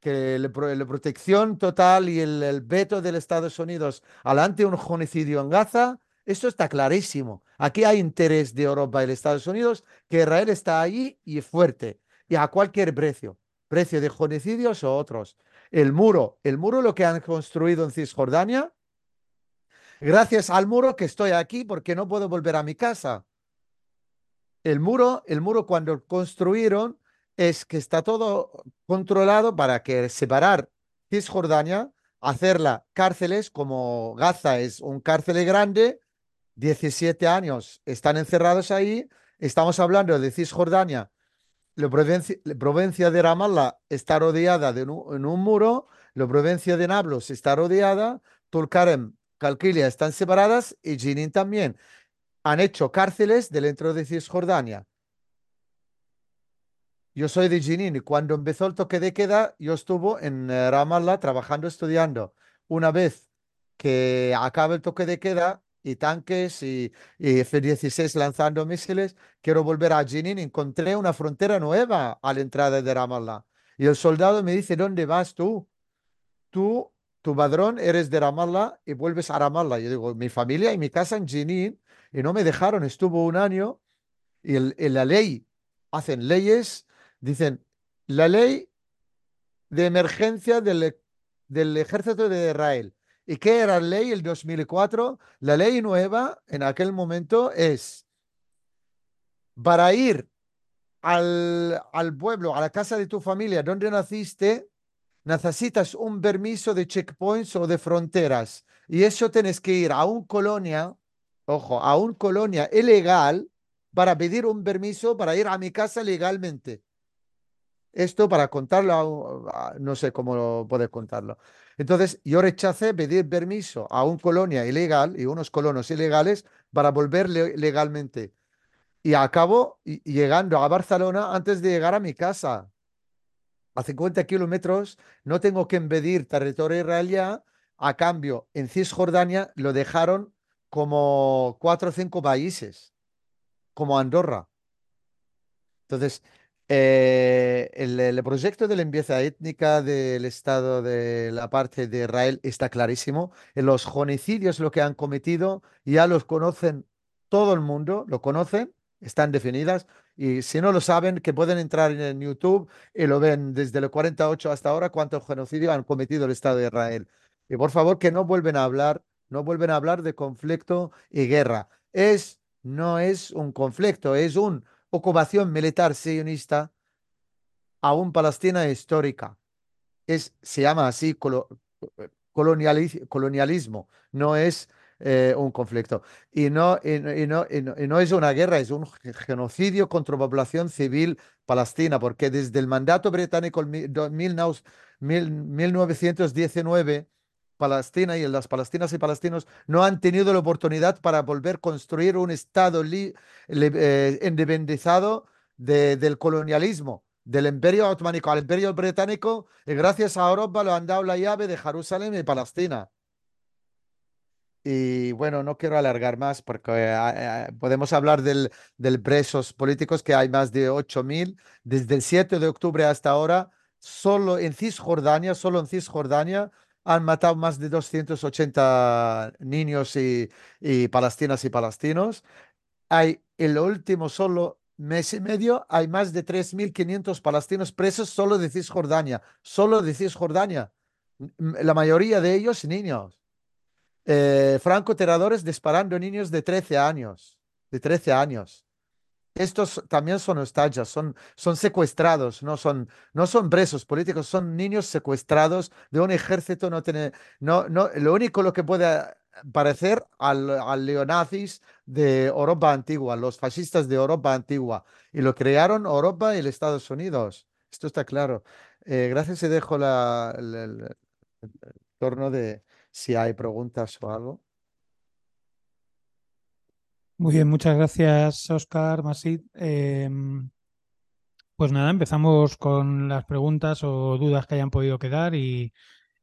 que la, pro- la protección total y el, veto de los Estados Unidos alante un genocidio en Gaza, eso está clarísimo. Aquí hay interés de Europa y los Estados Unidos que Israel está allí y fuerte, y a cualquier precio, precio de genocidios o otros. El muro, el muro lo que han construido en Cisjordania, gracias al muro que estoy aquí porque no puedo volver a mi casa. El muro, el muro cuando construyeron es que está todo controlado para que separar Cisjordania, hacerla cárceles como Gaza es un cárcel grande, 17 años están encerrados ahí. Estamos hablando de Cisjordania, la provincia, de Ramallah está rodeada en un muro, la provincia de Nablus está rodeada, Tulkarem, Calquilia están separadas y Jenin también. Han hecho cárceles dentro de Cisjordania. Yo soy de Jenin y cuando empezó el toque de queda, yo estuve en eh, Ramallah trabajando, estudiando. Una vez que acabe el toque de queda y tanques y, y F-16 lanzando misiles, quiero volver a Jenin. Encontré una frontera nueva a la entrada de Ramallah. Y el soldado me dice, ¿dónde vas tú? Tú, tu padrón, eres de Ramallah y vuelves a Ramallah. Yo digo, mi familia y mi casa en Jenin y no me dejaron. Estuvo un año y en la ley hacen leyes, dicen, la ley de emergencia del, del ejército de Israel. ¿Y qué era la ley el 2004? La ley nueva en aquel momento es para ir al, al pueblo, a la casa de tu familia donde naciste, necesitas un permiso de checkpoints o de fronteras. Y eso tienes que ir a un colonia, ojo, a un colonia ilegal para pedir un permiso para ir a mi casa legalmente. Esto para contarlo, no sé cómo puedes contarlo. Entonces, yo rechacé pedir permiso a un colonia ilegal y unos colonos ilegales para volver le- legalmente. Y acabo llegando a Barcelona antes de llegar a mi casa. A 50 kilómetros no tengo que impedir territorio israelí. A cambio, en Cisjordania lo dejaron como cuatro o cinco países, como Andorra. Entonces, eh, el, proyecto de limpieza étnica del Estado de la parte de Israel está clarísimo. Los genocidios lo que han cometido ya los conocen todo el mundo, lo conocen, están definidas. Y si no lo saben, que pueden entrar en YouTube y lo ven desde el 48 hasta ahora cuántos genocidios han cometido el Estado de Israel. Y por favor, que no vuelven a hablar, no vuelven a hablar de conflicto y guerra. Es, no es un conflicto, es una ocupación militar sionista a un Palestina histórica. Es, se llama así colonializ- colonialismo, no es eh, un conflicto. Y no, y, y no- y no- es una guerra, es un ge- genocidio contra la población civil palestina, porque desde el mandato británico en mil- do- mil nau- mil- 1919, Palestina y las palestinas y palestinos no han tenido la oportunidad para volver a construir un Estado eh, independizado de- del colonialismo, del imperio otománico al imperio británico, y gracias a Europa lo han dado la llave de Jerusalén y Palestina. Y bueno, no quiero alargar más porque eh, eh, podemos hablar del, del presos políticos, que hay más de 8.000 desde el 7 de octubre hasta ahora. Solo en Cisjordania, solo en Cisjordania han matado más de 280 niños y, y palestinas y palestinos. Hay el último solo mes y medio, hay más de 3.500 palestinos presos solo de Cisjordania, solo de Cisjordania. La mayoría de ellos niños. Eh, francotiradores disparando niños de 13 años. De 13 años. Estos también son estallas, son, son secuestrados, no son, no son presos políticos, son niños secuestrados de un ejército. No tiene, no, no, lo único lo que puede parecer al, al neonazis de Europa antigua, los fascistas de Europa antigua. Y lo crearon Europa y los Estados Unidos. Esto está claro. Eh, gracias y dejo el, turno de si hay preguntas o algo. Muy bien, muchas gracias, Oscar, Masid. Em, pues nada, empezamos con las preguntas o dudas que hayan podido quedar y,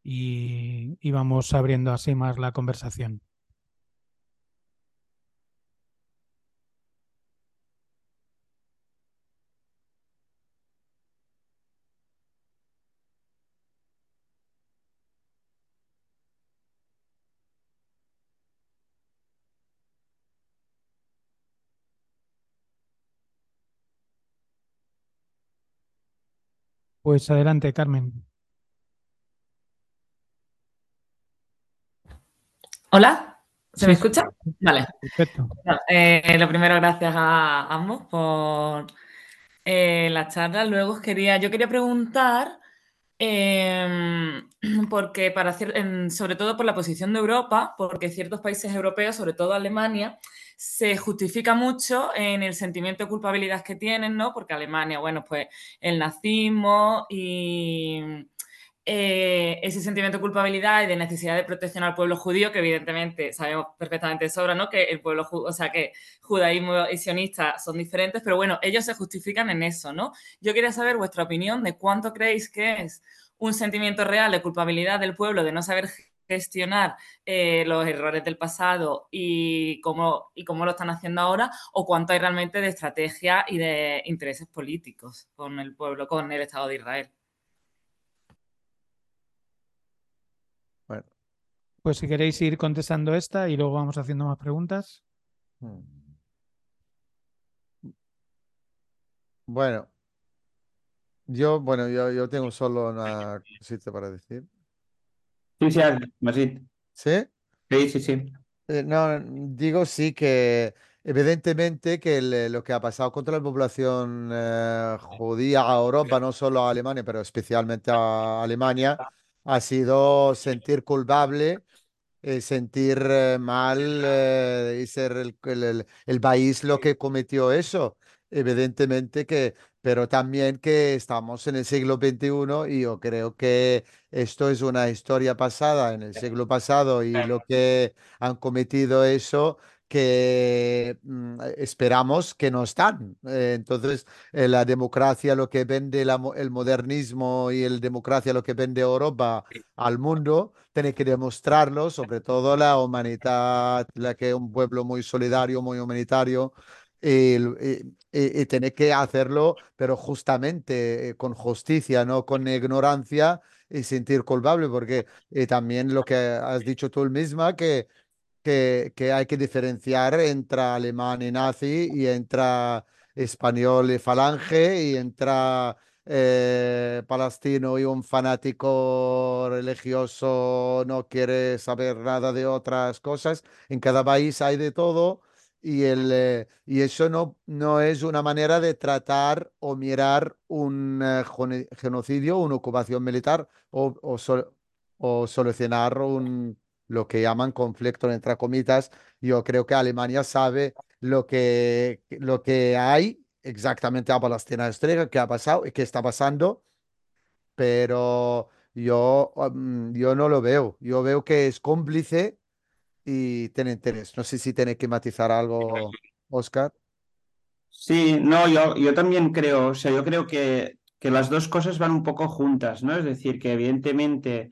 y- y vamos abriendo así más la conversación. Pues adelante, Carmen. Hola, ¿se me escucha? Vale. Perfecto. Bueno, eh, lo primero, gracias a ambos por eh, la charla. Luego os quería, yo quería preguntar, em, porque para hacer, en- sobre todo por la posición de Europa, porque ciertos países europeos, sobre todo Alemania, se justifica mucho en el sentimiento de culpabilidad que tienen, ¿no? Porque Alemania, bueno, pues el nazismo y eh, ese sentimiento de culpabilidad y de necesidad de protección al pueblo judío, que evidentemente sabemos perfectamente de sobra, ¿no? Que el pueblo, o sea, que judaísmo y sionista son diferentes, pero bueno, ellos se justifican en eso, ¿no? Yo quería saber vuestra opinión de cuánto creéis que es un sentimiento real de culpabilidad del pueblo de no saber gestionar eh, los errores del pasado y cómo, y cómo lo están haciendo ahora, o cuánto hay realmente de estrategia y de intereses políticos con el pueblo, con el Estado de Israel. Bueno. Pues si queréis ir contestando esta y luego vamos haciendo más preguntas. Mm. Bueno, yo, bueno, yo, yo tengo solo una cosita para decir. Sí, sí. ¿Sí? Sí, sí, sí. Eh, no, digo sí que evidentemente que el- lo que ha pasado contra la población eh, judía a Europa, no solo a Alemania, pero especialmente a Alemania, ha sido sentir culpable, eh, sentir eh, mal y ser el- el país lo que cometió eso. Evidentemente que, pero también que estamos en el siglo XXI y yo creo que esto es una historia pasada en el siglo pasado y lo que han cometido eso que mm, esperamos que no están. Eh, entonces, eh, la democracia, lo que vende la el modernismo y el democracia, lo que vende Europa al mundo, tiene que demostrarlo, sobre todo la humanidad, la que es un pueblo muy solidario, muy humanitario. Y- y- y tiene que hacerlo, pero justamente eh, con justicia, no con ignorancia y sentir culpable, porque eh, también lo que has dicho tú misma, que que, que hay que diferenciar entre alemán y nazi y entre español y falange y entre eh, palestino y un fanático religioso no quiere saber nada de otras cosas. En cada país hay de todo y, el, eh, y eso no, no es una manera de tratar o mirar un eh, genocidio, una ocupación militar o, o sol- o solucionar un lo que llaman conflicto entre comitas. Yo creo que Alemania sabe lo que, lo que hay exactamente a Palestina Estrella, qué ha pasado y qué está pasando, pero yo, um, yo no lo veo. Yo veo que es cómplice y tiene interés. No sé si tiene que matizar algo, Oscar. Sí, no, yo, yo también creo, o sea, yo creo que, que las dos cosas van un poco juntas, ¿no? Es decir, que evidentemente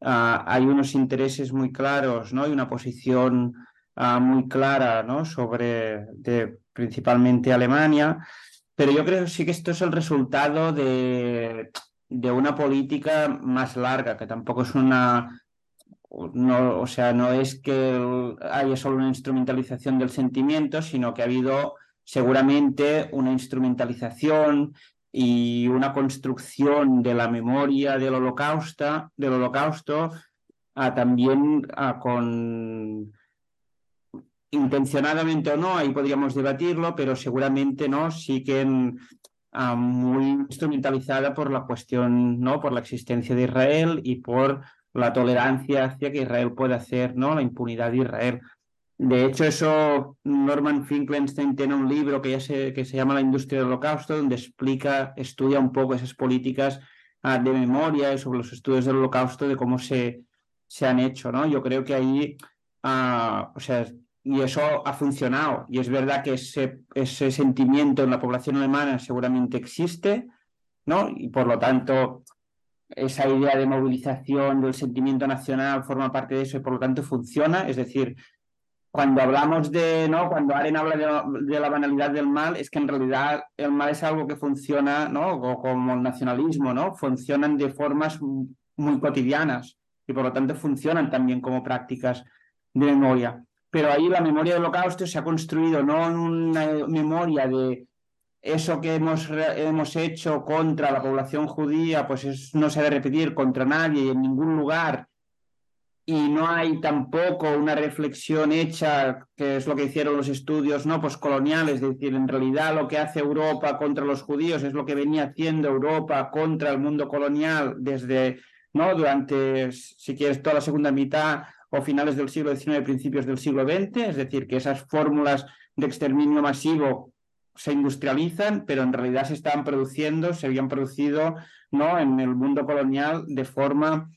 ah, hay unos intereses muy claros, ¿no? Y una posición ah, muy clara, ¿no? Sobre de, principalmente Alemania, pero yo creo que sí que esto es el resultado de, de una política más larga, que tampoco es una no, o sea, no es que haya solo una instrumentalización del sentimiento, sino que ha habido seguramente una instrumentalización y una construcción de la memoria del holocausto, del holocausto también con intencionadamente o no, ahí podríamos debatirlo, pero seguramente no, sí que muy instrumentalizada por la cuestión, ¿no? Por la existencia de Israel y por la tolerancia hacia que Israel puede hacer, ¿no? La impunidad de Israel. De hecho, eso Norman Finkelstein tiene un libro que, ya se, que se llama La industria del holocausto, donde explica, estudia un poco esas políticas ah, de memoria sobre los estudios del holocausto, de cómo se, se han hecho, ¿no? Yo creo que ahí, ah, o sea, y eso ha funcionado. Y es verdad que ese, ese sentimiento en la población alemana seguramente existe, ¿no? Y por lo tanto, esa idea de movilización del sentimiento nacional forma parte de eso y por lo tanto funciona. Es decir, cuando hablamos de, ¿no? Cuando Aren habla de, la banalidad del mal, es que en realidad el mal es algo que funciona, ¿no? como el nacionalismo, ¿no? Funcionan de formas muy cotidianas y por lo tanto funcionan también como prácticas de memoria pero ahí la memoria del holocausto se ha construido no en una memoria de eso que hemos, hemos hecho contra la población judía, pues no se debe repetir contra nadie y en ningún lugar. Y no hay tampoco una reflexión hecha, que es lo que hicieron los estudios no poscoloniales, es decir, en realidad lo que hace Europa contra los judíos es lo que venía haciendo Europa contra el mundo colonial desde, ¿no? Durante, si quieres, toda la segunda mitad o finales del siglo XIX, principios del siglo XX, es decir, que esas fórmulas de exterminio masivo se industrializan, pero en realidad se estaban produciendo, se habían producido ¿no? en el mundo colonial de forma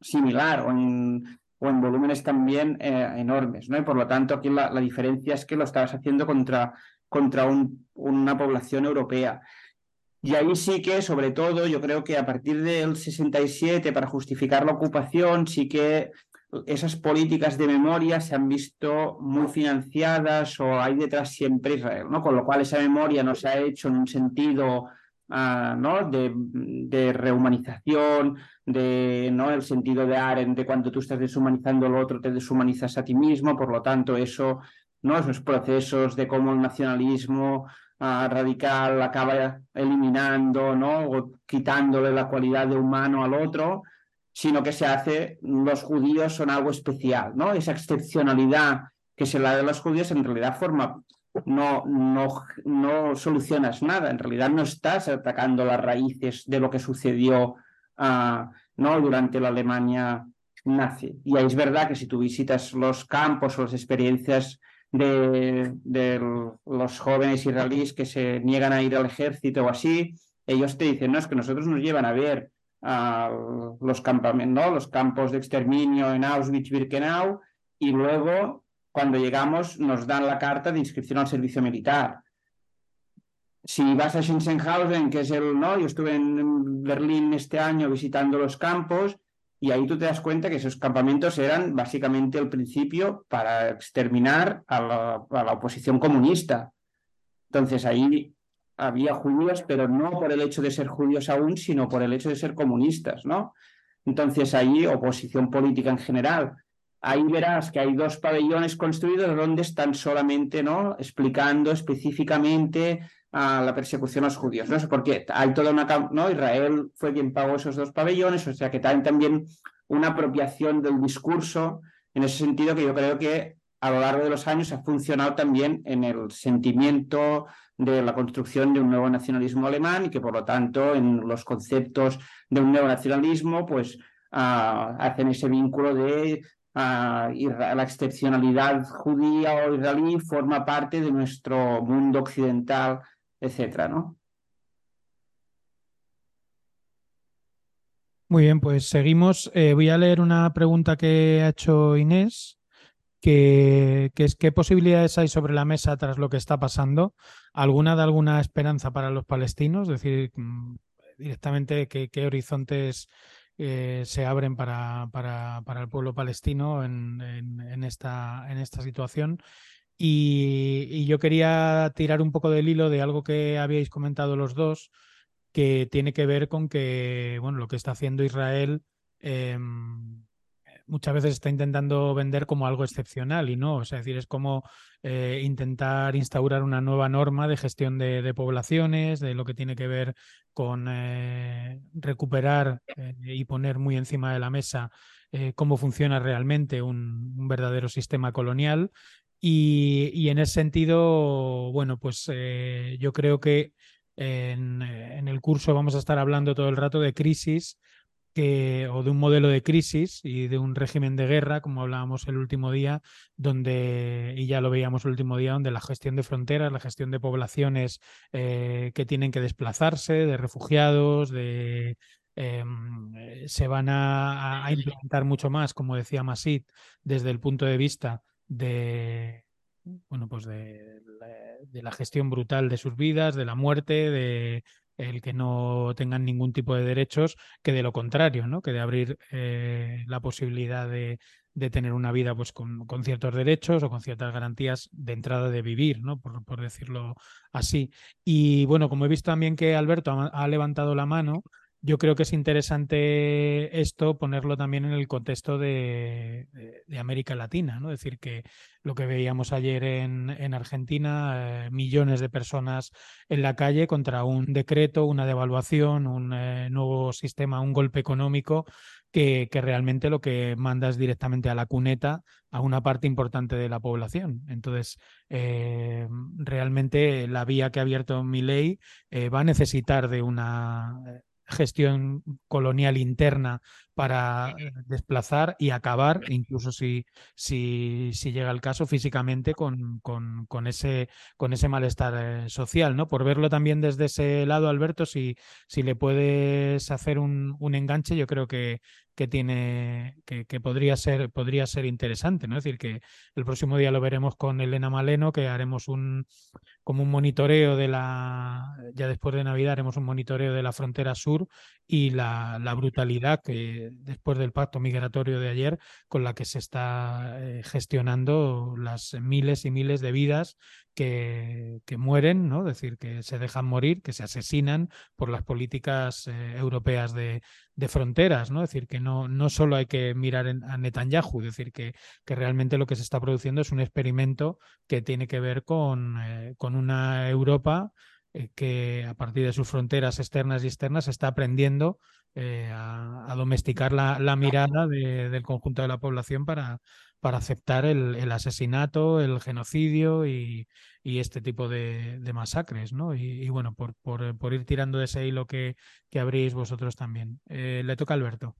similar o en, volúmenes también eh, enormes. ¿no? Y por lo tanto, aquí la, diferencia es que lo estabas haciendo contra, contra un, una población europea. Y ahí sí que, sobre todo, yo creo que a partir del 67, para justificar la ocupación, sí que esas políticas de memoria se han visto muy financiadas o hay detrás siempre Israel, ¿no? Con lo cual esa memoria no se ha hecho en un sentido ah, ¿no? de, de, rehumanización, de ¿no? el sentido de Aren, de cuando tú estás deshumanizando al otro, te deshumanizas a ti mismo, por lo tanto, eso, ¿no? esos procesos de cómo el nacionalismo radical acaba eliminando, ¿no? O quitándole la cualidad de humano al otro, sino que se hace, los judíos son algo especial, ¿no? Esa excepcionalidad que se la da a los judíos en realidad forma, no, no, no solucionas nada, en realidad no estás atacando las raíces de lo que sucedió uh, ¿no? durante la Alemania nazi. Y es verdad que si tú visitas los campos o las experiencias de, los jóvenes israelíes que se niegan a ir al ejército o así, ellos te dicen, no, es que nosotros nos llevan a ver a los campamentos, los campos de exterminio en Auschwitz-Birkenau y luego cuando llegamos nos dan la carta de inscripción al servicio militar. Si vas a Schensenhausen, que es el, ¿no? Yo estuve en Berlín este año visitando los campos y ahí tú te das cuenta que esos campamentos eran básicamente el principio para exterminar a la, oposición comunista. Entonces ahí había judíos, pero no por el hecho de ser judíos aún, sino por el hecho de ser comunistas, ¿no? Entonces ahí oposición política en general. Ahí verás que hay dos pabellones construidos donde están solamente, ¿no? Explicando específicamente a la persecución a los judíos, ¿no? Porque hay toda una... ¿no? Israel fue quien pagó esos dos pabellones, o sea que hay también una apropiación del discurso, en ese sentido que yo creo que a lo largo de los años ha funcionado también en el sentimiento de la construcción de un nuevo nacionalismo alemán y que por lo tanto en los conceptos de un nuevo nacionalismo pues ah, hacen ese vínculo de ah, la excepcionalidad judía o israelí forma parte de nuestro mundo occidental etcétera, ¿no? Muy bien, pues seguimos. Eh, voy a leer una pregunta que ha hecho Inés, que, es qué posibilidades hay sobre la mesa tras lo que está pasando. ¿Alguna de alguna esperanza para los palestinos? Es decir, mm, directamente qué, horizontes eh, se abren para, el pueblo palestino en, en, esta, en esta situación. Y, yo quería tirar un poco del hilo de algo que habíais comentado los dos, que tiene que ver con que, bueno, lo que está haciendo Israel, em, muchas veces está intentando vender como algo excepcional y no, o sea, es decir, es como eh, intentar instaurar una nueva norma de gestión de, poblaciones, de lo que tiene que ver con eh, recuperar eh, y poner muy encima de la mesa cómo funciona realmente un, verdadero sistema colonial. Y, y, en ese sentido, bueno, pues yo creo que en, en el curso vamos a estar hablando todo el rato de crisis o de un modelo de crisis y de un régimen de guerra, como hablábamos el último día, donde, y ya lo veíamos el último día, donde la gestión de fronteras, la gestión de poblaciones eh, que tienen que desplazarse, de refugiados, de em, se van a, implementar mucho más, como decía Masid, desde el punto de vista de bueno, pues de, la gestión brutal de sus vidas, de la muerte, de el que no tengan ningún tipo de derechos, que de lo contrario, ¿no? que de abrir eh, la posibilidad de, tener una vida pues, con, con, ciertos derechos o con ciertas garantías de entrada de vivir, ¿no? por, por decirlo así. Y bueno, como he visto también que Alberto ha levantado la mano, yo creo que es interesante esto ponerlo también en el contexto de, América Latina, ¿no? Es decir, que lo que veíamos ayer en, en Argentina, eh, millones de personas en la calle contra un decreto, una devaluación, un eh, nuevo sistema, un golpe económico que, que, realmente lo que manda es directamente a la cuneta a una parte importante de la población. Entonces, eh, realmente la vía que ha abierto mi ley va a necesitar de una gestión colonial interna para desplazar y acabar, incluso si, si, si llega el caso, físicamente con, con, con, ese, con ese malestar eh, social. ¿no? Por verlo también desde ese lado, Alberto, si, si le puedes hacer un, un enganche, yo creo que, que tiene que, que, podría ser podría ser interesante no es decir que el próximo día lo veremos con Elena Maleno que haremos un como un monitoreo de la ya después de Navidad haremos un monitoreo de la frontera sur y la, brutalidad que después del pacto migratorio de ayer con la que se está eh, gestionando las miles y miles de vidas que, mueren, decir, que se dejan morir, que se asesinan por las políticas eh, europeas de, fronteras. Es decir, que no, no solo hay que mirar en, a Netanyahu, es decir, que, que, realmente lo que se está produciendo es un experimento que tiene que ver con, eh, con una Europa eh, que a partir de sus fronteras externas y externas está aprendiendo a, domesticar la, mirada de, del conjunto de la población para, para aceptar el, el asesinato, el genocidio y, y este tipo de, de masacres, ¿no? Y, y bueno, por, por, por, ir tirando de ese hilo que, que abrís vosotros también. Eh, le toca a Alberto.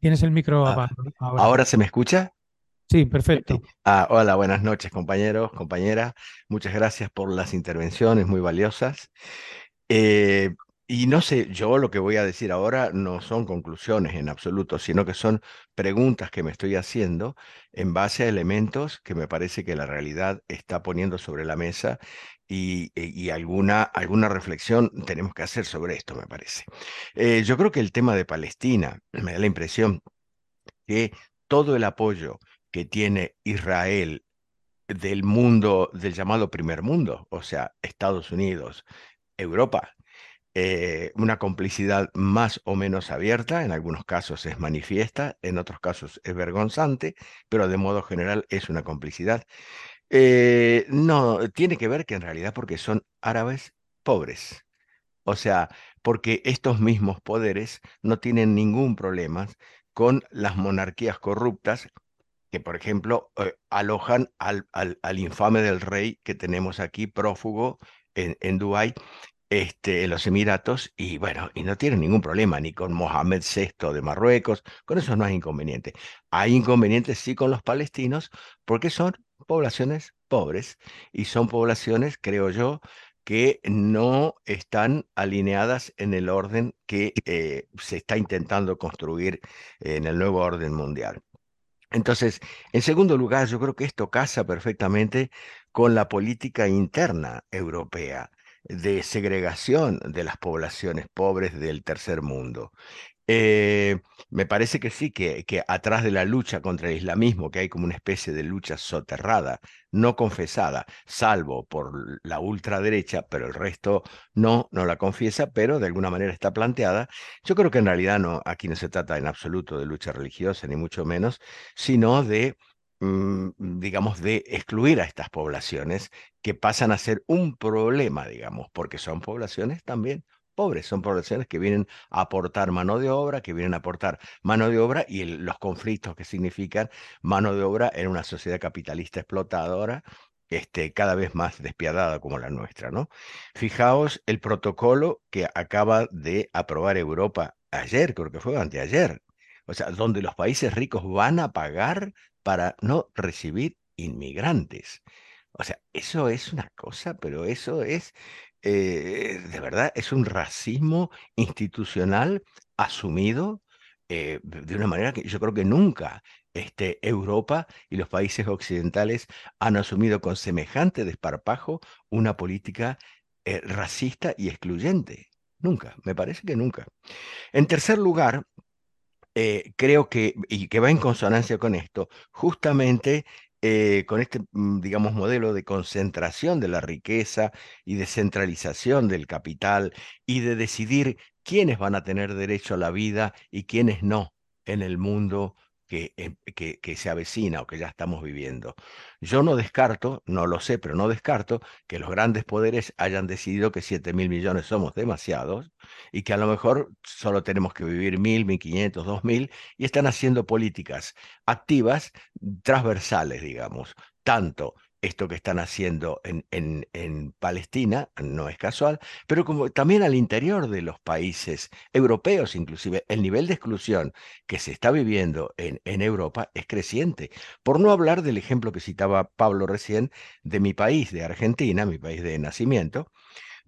Tienes el micro ah, ahora. ¿Ahora se me escucha? Sí, perfecto. Ah, hola, buenas noches, compañeros, compañeras. Muchas gracias por las intervenciones muy valiosas. Eh, y no sé, yo lo que voy a decir ahora no son conclusiones en absoluto, sino que son preguntas que me estoy haciendo en base a elementos que me parece que la realidad está poniendo sobre la mesa y, y alguna, alguna reflexión tenemos que hacer sobre esto, me parece. Eh, yo creo que el tema de Palestina, me da la impresión que todo el apoyo que tiene Israel del mundo, del llamado primer mundo, o sea, Estados Unidos, Europa, eh, una complicidad más o menos abierta, en algunos casos es manifiesta, en otros casos es vergonzante, pero de modo general es una complicidad. Eh, no, tiene que ver que en realidad porque son árabes pobres. O sea, porque estos mismos poderes no tienen ningún problema con las monarquías corruptas que, por ejemplo, eh, alojan al, al, infame del rey que tenemos aquí, prófugo en, en Dubái, este, en los Emiratos, y bueno, y no tienen ningún problema ni con Mohamed VI de Marruecos, con eso no hay inconveniente. Hay inconvenientes sí con los palestinos, porque son poblaciones pobres y son poblaciones, creo yo, que no están alineadas en el orden que eh, se está intentando construir en el nuevo orden mundial. Entonces, en segundo lugar, yo creo que esto casa perfectamente con la política interna europea de segregación de las poblaciones pobres del tercer mundo. Eh, me parece que sí, que, que atrás de la lucha contra el islamismo, que hay como una especie de lucha soterrada, no confesada, salvo por la ultraderecha, pero el resto no, no la confiesa, pero de alguna manera está planteada. Yo creo que en realidad no, aquí no se trata en absoluto de lucha religiosa, ni mucho menos, sino de digamos, de excluir a estas poblaciones que pasan a ser un problema, digamos, porque son poblaciones también pobres, son poblaciones que vienen a aportar mano de obra, que vienen a aportar mano de obra y los conflictos que significan mano de obra en una sociedad capitalista explotadora este, cada vez más despiadada como la nuestra, ¿no? Fijaos el protocolo que acaba de aprobar Europa ayer, creo que fue anteayer, o sea, donde los países ricos van a pagar para no recibir inmigrantes. O sea, eso es una cosa, pero eso es eh, de verdad, es un racismo institucional asumido eh, de una manera que yo creo que nunca este, Europa y los países occidentales han asumido con semejante desparpajo una política eh, racista y excluyente. Nunca, me parece que nunca. En tercer lugar, creo que, y que va en consonancia con esto, justamente eh, con este, mm, digamos, modelo de concentración de la riqueza y de centralización del capital y de decidir quiénes van a tener derecho a la vida y quiénes no en el mundo Em, que, se avecina o que ya estamos viviendo. Yo no descarto, no lo sé, pero no descarto que los grandes poderes hayan decidido que 7 mil millones somos demasiados y que a lo mejor solo tenemos que vivir mil, mil quinientos, dos mil y están haciendo políticas activas transversales, digamos, tanto esto que están haciendo en, en, Palestina, no es casual, pero como también al interior de los países europeos, inclusive el nivel de exclusión que se está viviendo en, en Europa es creciente. Por no hablar del ejemplo que citaba Pablo recién de mi país, de Argentina, mi país de nacimiento,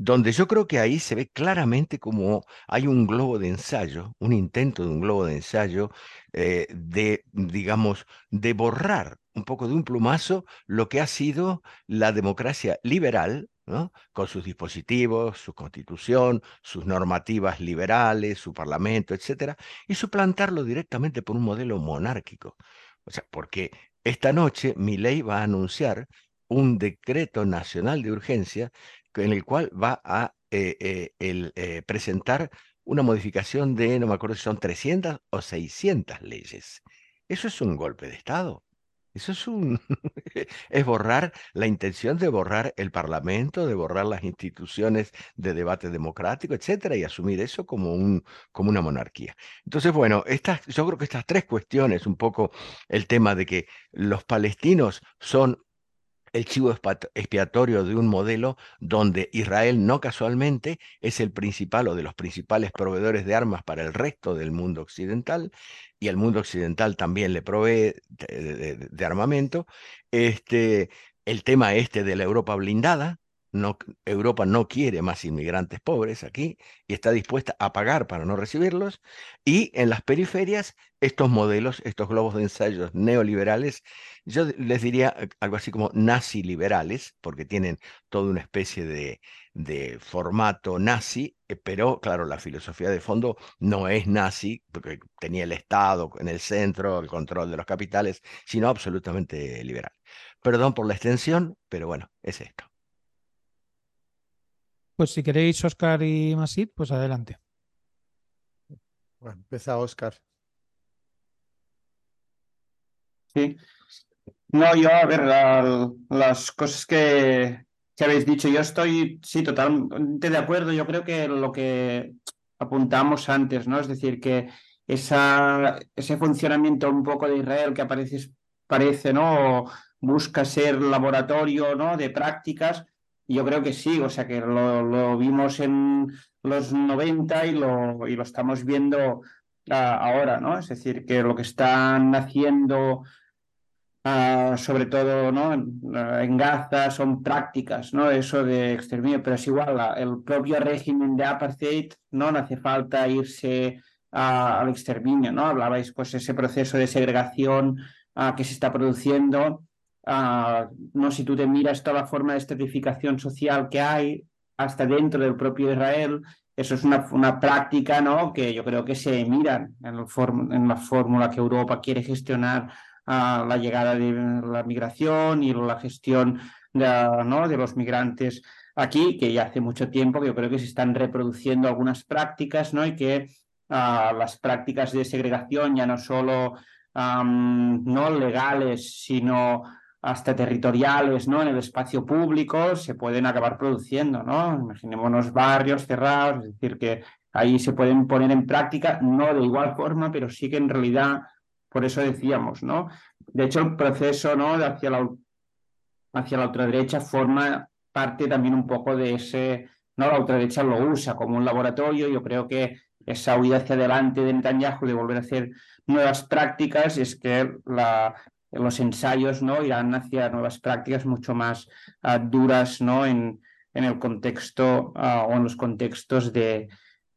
donde yo creo que ahí se ve claramente como hay un globo de ensayo, un intento de un globo de ensayo eh, de, digamos, de borrar un poco de un plumazo lo que ha sido la democracia liberal, ¿no? con sus dispositivos, su constitución, sus normativas liberales, su parlamento, etcétera, y suplantarlo directamente por un modelo monárquico. O sea, porque esta noche mi ley va a anunciar un decreto nacional de urgencia en el cual va a eh, eh, el, presentar una modificación de, no me acuerdo si son 300 o 600 leyes. Eso es un golpe de Estado. Eso es un es borrar la intención de borrar el Parlamento, de borrar las instituciones de debate democrático, etcétera, y asumir eso como un como una monarquía. Entonces, bueno, estas, yo creo que estas tres cuestiones, un poco el tema de que los palestinos son el chivo expiatorio de un modelo donde Israel no casualmente es el principal o de los principales proveedores de armas para el resto del mundo occidental y el mundo occidental también le provee de, armamento. Este, el tema este de la Europa blindada, Europa no quiere más inmigrantes pobres aquí y está dispuesta a pagar para no recibirlos. Y en las periferias, estos modelos, estos globos de ensayos neoliberales, yo les diría eh, algo así como nazi liberales, porque tienen toda una especie de, de formato nazi, eh, pero claro, la filosofía de fondo no es nazi, porque tenía el Estado en el centro, el control de los capitales, sino absolutamente liberal. Perdón por la extensión, pero bueno, es esto. Pues si queréis, Oscar y Masid, pues adelante. Bueno, empieza Oscar. Sí. No, yo, a ver, las cosas que, que habéis dicho, yo estoy, sí, totalmente de acuerdo. Yo creo que lo que apuntamos antes, ¿no? Es decir, que esa, ese funcionamiento un poco de Israel que aparece, parece, ¿no? busca ser laboratorio, ¿no? De prácticas, yo creo que sí, o sea que lo, vimos en los 90 y lo, y lo estamos viendo ah, ahora, ¿no? Es decir, que lo que están haciendo, ah, sobre todo ¿no? en, Gaza, son prácticas, ¿no? Eso de exterminio, pero es igual, el propio régimen de apartheid no, hace falta irse al exterminio, ¿no? Hablabais, pues, ese proceso de segregación ah, que se está produciendo No si tú te miras toda la forma de estratificación social que hay hasta dentro del propio Israel, eso es una, una práctica ¿no? que yo creo que se miran en, la fórmula que Europa quiere gestionar la llegada de la migración y la gestión de, los migrantes aquí, que ya hace mucho tiempo que yo creo que se están reproduciendo algunas prácticas ¿no? y que las prácticas de segregación ya no solo no legales, sino hasta territoriales, ¿no? En el espacio público se pueden acabar produciendo, ¿no? Imaginémonos barrios cerrados, es decir, que ahí se pueden poner en práctica, no de igual forma, pero sí que en realidad, por eso decíamos, ¿no? De hecho, el proceso, ¿no? De hacia la, hacia la ultraderecha forma parte también un poco de ese, ¿no? La ultraderecha lo usa como un laboratorio, yo creo que esa huida hacia adelante de Netanyahu de volver a hacer nuevas prácticas es que la, los ensayos ¿no? irán hacia nuevas prácticas mucho más uh, duras ¿no? en, en, el contexto uh, o en los contextos de,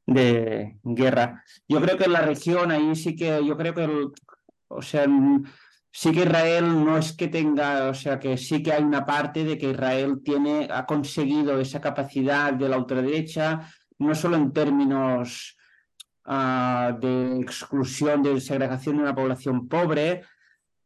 de, guerra. Yo creo que en la región ahí sí que, yo creo que, o sea, sí que Israel no es que tenga, o sea, que sí que hay una parte de que Israel tiene, ha conseguido esa capacidad de la ultraderecha, no solo en términos uh, de exclusión, de segregación de una población pobre,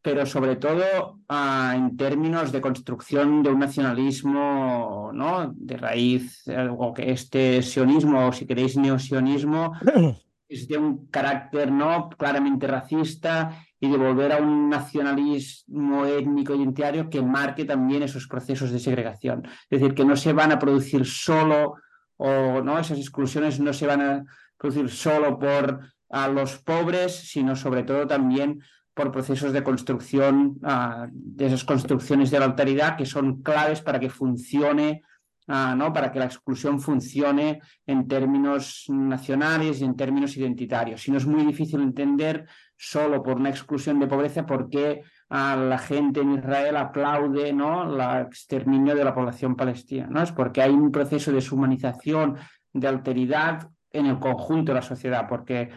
pero sobre todo uh, en términos de construcción de un nacionalismo ¿no? de raíz, o que este sionismo, o si queréis neosionismo, es de un carácter ¿no? claramente racista y de volver a un nacionalismo étnico identitario que marque también esos procesos de segregación. Es decir, que no se van a producir solo, o no esas exclusiones no se van a producir solo por a los pobres, sino sobre todo también por procesos de construcción, uh, de esas construcciones de la alteridad que son claves para que funcione, uh, ¿no? para que la exclusión funcione en términos nacionales y en términos identitarios. Si no es muy difícil entender solo por una exclusión de pobreza por qué uh, la gente en Israel aplaude ¿no? el exterminio de la población palestina. ¿no? Es porque hay un proceso de deshumanización, de alteridad en el conjunto de la sociedad, porque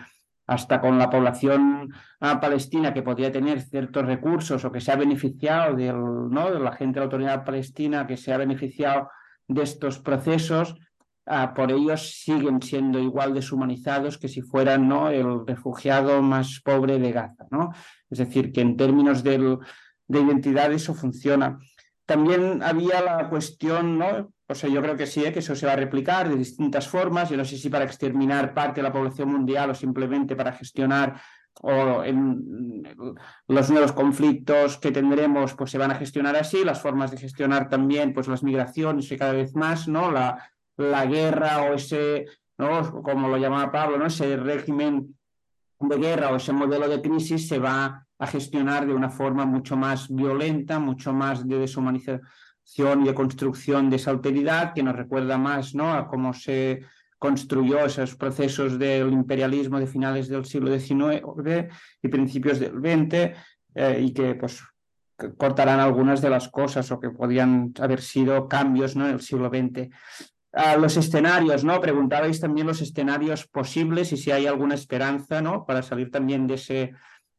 hasta con la población ah, palestina que podría tener ciertos recursos o que se ha beneficiado de la gente de la autoridad palestina que se ha beneficiado de estos procesos, ah, por ellos siguen siendo igual deshumanizados que si fueran ¿no? el refugiado más pobre de Gaza. ¿no? Es decir, que en términos de identidad eso funciona. También había la cuestión, ¿no? O sea, yo creo que sí, ¿eh? que eso se va a replicar de distintas formas. Yo no sé si para exterminar parte de la población mundial o simplemente para gestionar o en los nuevos conflictos que tendremos, pues se van a gestionar así. Las formas de gestionar también, pues las migraciones y cada vez más, ¿no? La, la guerra o ese, ¿no? Como lo llamaba Pablo, ¿no? Ese régimen de guerra o ese modelo de crisis se va a gestionar de una forma mucho más violenta, mucho más de deshumanización y de construcción de esa alteridad que nos recuerda más ¿no? a cómo se construyó esos procesos del imperialismo de finales del siglo XIX y principios del XX eh, y que pues cortarán algunas de las cosas o que podían haber sido cambios ¿no? en el siglo XX. a los escenarios, ¿no? Preguntabais también los escenarios posibles y si hay alguna esperanza, ¿no? Para salir también de ese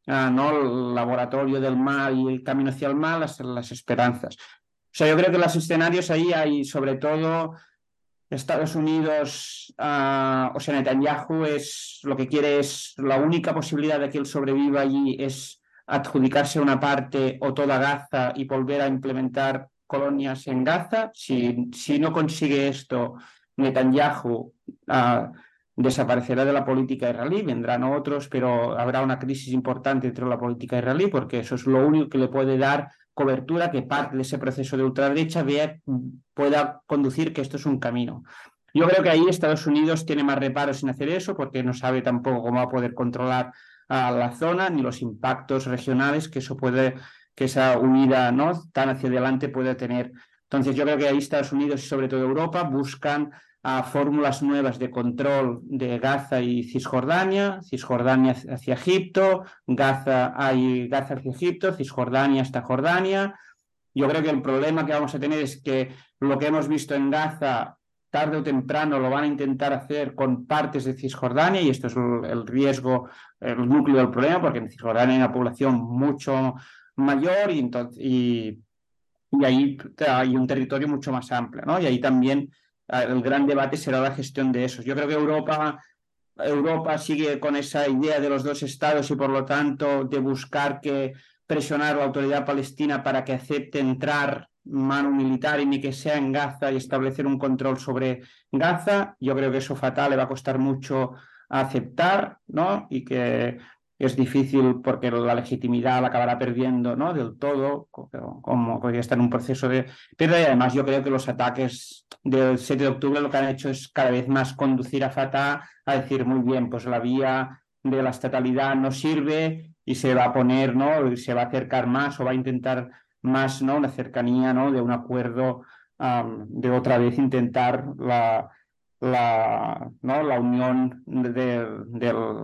uh, ¿no? laboratorio del mal y el camino hacia el mal, las, las esperanzas. O sea, yo creo que los escenarios ahí hay sobre todo Estados Unidos, uh, o sea, Netanyahu es lo que quiere es la única posibilidad de que él sobreviva allí es adjudicarse una parte o toda Gaza y volver a implementar colonias en Gaza. Si, no consigue esto, Netanyahu uh, desaparecerá de la política israelí, vendrán otros, pero habrá una crisis importante dentro de la política israelí porque eso es lo único que le puede dar cobertura que parte de ese proceso de ultraderecha pueda conducir que esto es un camino. Yo creo que ahí Estados Unidos tiene más reparos en hacer eso porque no sabe tampoco cómo va a poder controlar a la zona ni los impactos regionales que eso puede, que esa unidad ¿no? tan hacia adelante puede tener. Entonces yo creo que ahí Estados Unidos y sobre todo Europa buscan a fórmulas nuevas de control de Gaza y Cisjordania, Cisjordania hacia Egipto, Gaza, hay Gaza hacia Egipto, Cisjordania hasta Jordania. Yo creo que el problema que vamos a tener es que lo que hemos visto en Gaza, tarde o temprano lo van a intentar hacer con partes de Cisjordania y esto es el riesgo, el núcleo del problema, porque en Cisjordania hay una población mucho mayor y, entonces, y, y ahí hay un territorio mucho más amplio, ¿no? Y ahí también el gran debate será la gestión de esos. Yo creo que Europa, Europa sigue con esa idea de los dos estados y por lo tanto de buscar que presionar a la autoridad palestina para que acepte entrar mano militar y ni que sea en Gaza y establecer un control sobre Gaza. Yo creo que eso fatal le va a costar mucho aceptar, ¿no? Y que es difícil porque la legitimidad la acabará perdiendo ¿no? del todo, como que está en un proceso de... Pero además yo creo que los ataques del 7 de octubre lo que han hecho es cada vez más conducir a Fatah a decir, muy bien, pues la vía de la estatalidad no sirve y se va a poner, ¿no? Se va a acercar más o va a intentar más, ¿no? Una cercanía, ¿no? De un acuerdo, de otra vez intentar la la, ¿no? la unión de,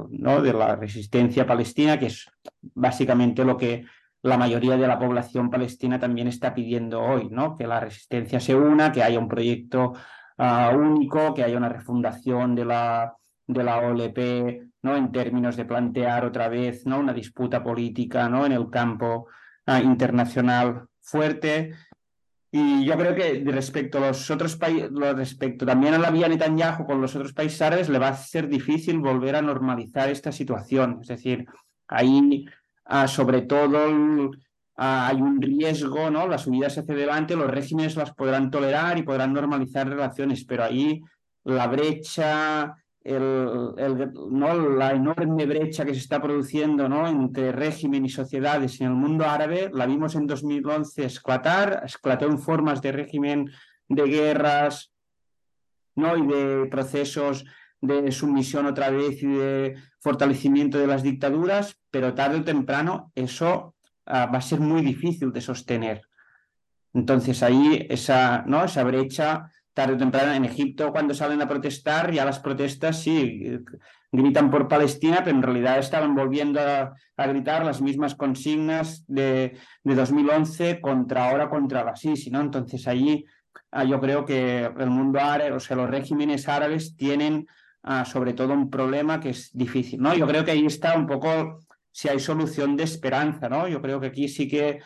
¿no? de la resistencia palestina, que es básicamente lo que la mayoría de la población palestina también está pidiendo hoy, ¿no? que la resistencia se una, que haya un proyecto ah, único, que haya una refundación de la, de la OLP ¿no? en términos de plantear otra vez ¿no? una disputa política ¿no? en el campo ah, internacional fuerte y yo creo que respecto a los otros países, respecto también a la vía Netanyahu con los otros países árabes, le va a ser difícil volver a normalizar esta situación. Es decir, ahí ah, sobre todo ah, hay un riesgo, ¿no? La subida hacia adelante, los regímenes las podrán tolerar y podrán normalizar relaciones, pero ahí la brecha ¿no? la enorme brecha que se está produciendo ¿no? entre régimen y sociedades en el mundo árabe, la vimos en 2011 esclatar, esclató en formas de régimen, de guerras ¿no? y de procesos de sumisión otra vez y de fortalecimiento de las dictaduras, pero tarde o temprano eso ah, va a ser muy difícil de sostener. Entonces ahí esa, ¿no? esa brecha tarde o temprano en Egipto cuando salen a protestar, ya las protestas sí gritan por Palestina, pero en realidad estaban volviendo a, gritar las mismas consignas de, de, 2011 contra ahora contra la Sisi, ¿no? Entonces allí ah, yo creo que el mundo árabe, o sea, los regímenes árabes tienen ah, sobre todo un problema que es difícil, ¿no? Yo creo que ahí está un poco si hay solución de esperanza, ¿no? Yo creo que aquí sí que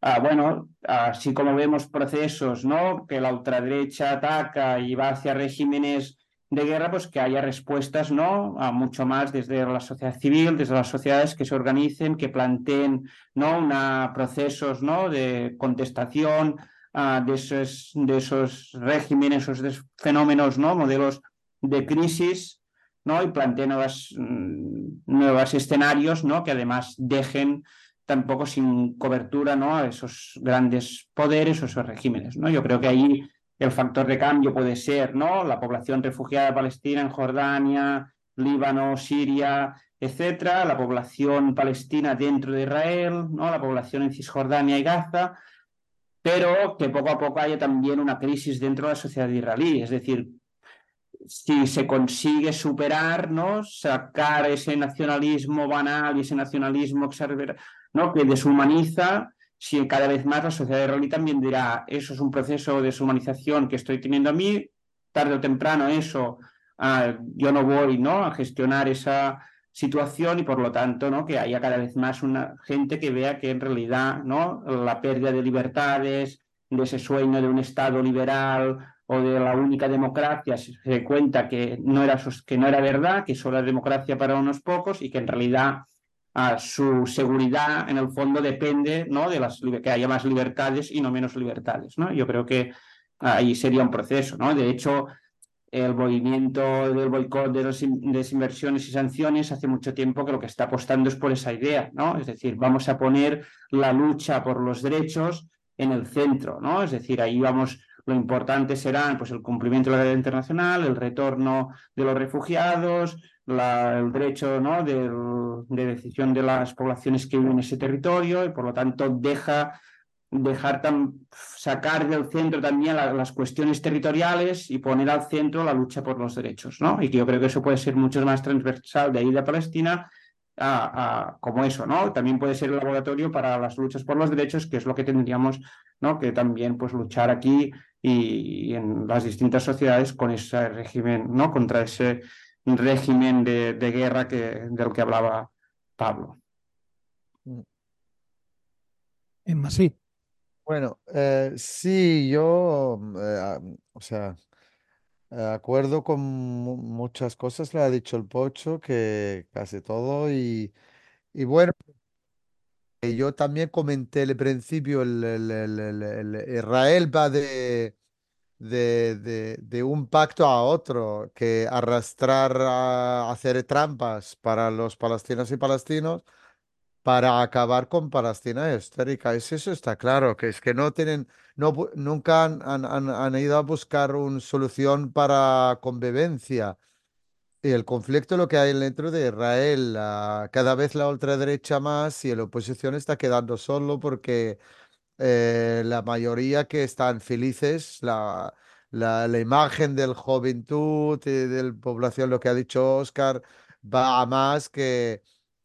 Ah, bueno, así como vemos procesos, ¿no? Que la ultraderecha ataca y va hacia regímenes de guerra, pues que haya respuestas, ¿no? A mucho más desde la sociedad civil, desde las sociedades que se organicen, que planteen, ¿no? Una, procesos, ¿no? De contestación ah, de, esos, regímenes, esos fenómenos, ¿no? Modelos de crisis, ¿no? Y planteen nuevos mm, nuevos escenarios, ¿no? Que además dejen tampoco sin cobertura ¿no? a esos grandes poderes o esos regímenes. ¿no? Yo creo que ahí el factor de cambio puede ser ¿no? la población refugiada palestina en Jordania, Líbano, Siria, etcétera, la población palestina dentro de Israel, ¿no? la población en Cisjordania y Gaza, pero que poco a poco haya también una crisis dentro de la sociedad israelí, es decir, si se consigue superar, ¿no? sacar ese nacionalismo banal y ese nacionalismo ¿no? que deshumaniza, si cada vez más la sociedad israelí también dirá, eso es un proceso de deshumanización que estoy teniendo a mí, tarde o temprano eso, ah, yo no voy ¿no? a gestionar esa situación y por lo tanto ¿no? que haya cada vez más una gente que vea que en realidad ¿no? la pérdida de libertades, de ese sueño de un Estado liberal o de la única democracia se cuenta que no, era, que no era verdad, que solo era democracia para unos pocos y que en realidad su seguridad en el fondo depende ¿no? de las, que haya más libertades y no menos libertades. ¿no? Yo creo que ahí sería un proceso. ¿no? De hecho, el movimiento del boicot de las inversiones y sanciones hace mucho tiempo que lo que está apostando es por esa idea, ¿no? Es decir, vamos a poner la lucha por los derechos en el centro, ¿no? Es decir, ahí vamos, lo importante será pues, el cumplimiento de la ley internacional, el retorno de los refugiados, el derecho ¿no? de, decisión de las poblaciones que viven en ese territorio y por lo tanto deja dejar sacar del centro también las cuestiones territoriales y poner al centro la lucha por los derechos, ¿no? Y que yo creo que eso puede ser mucho más transversal de ahí de Palestina a, como eso, ¿no? También puede ser el laboratorio para las luchas por los derechos, que es lo que tendríamos, ¿no? Que también pues luchar aquí y, y en las distintas sociedades con ese régimen, ¿no? Contra ese régimen de, guerra que, del que hablaba Pablo. En sí. Bueno, eh, sí, yo, eh, o sea, De acuerdo con mu- muchas cosas, le ha dicho el Pocho, que casi todo. Y, y bueno, eh, yo también comenté al principio, el, el- el- el- el- Israel va de, de, de- de un pacto a otro, que arrastrar a hacer trampas para los palestinos y palestinos para acabar con Palestina histórica. Es eso está claro, que es que no tienen, no, nunca han, han- han- ido a buscar una solución para convivencia. Y el conflicto lo que hay dentro de Israel, cada vez la ultraderecha más y la oposición está quedando solo porque eh, la mayoría que están felices, la, la, la imagen del juventud y de la población, lo que ha dicho Oscar, va a más que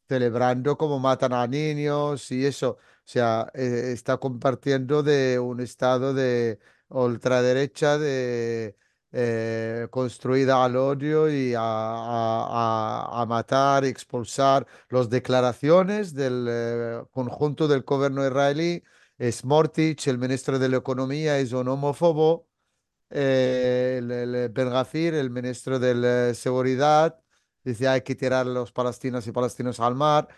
celebrando como matan a niños y eso. O sea, eh, está compartiendo de un estado de ultraderecha de, eh, construida al odio y a, a, a- matar, expulsar. Las declaraciones del eh, conjunto del gobierno israelí Smotrich, el ministro de la Economía, es un homófobo. Eh, el, el el ministro de la Seguridad, dice hay que tirar los palestinos y palestinos al mar.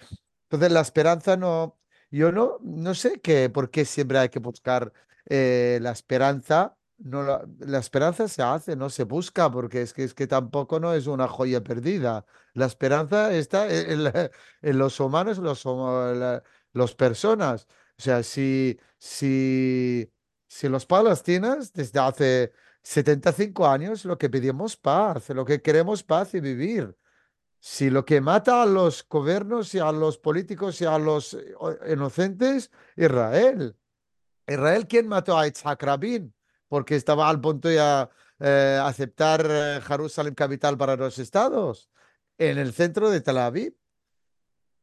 Entonces la esperanza no, yo no, no sé qué, por qué siempre hay que buscar eh, la esperanza. No, la, la esperanza se hace, no se busca, porque es que, es que tampoco no es una joya perdida. La esperanza está en, en- en los humanos, los, homo- la- los personas. O sea, si, si, si los palestinos desde hace 75 años lo que pedimos paz, lo que queremos paz y vivir. Si lo que mata a los gobiernos y a los políticos y a los eh, inocentes, Israel. Israel, ¿quién mató a Yitzhak Rabin? Porque estaba al punto de eh, aceptar eh, Jerusalén capital para los estados, en el centro de Tel Aviv.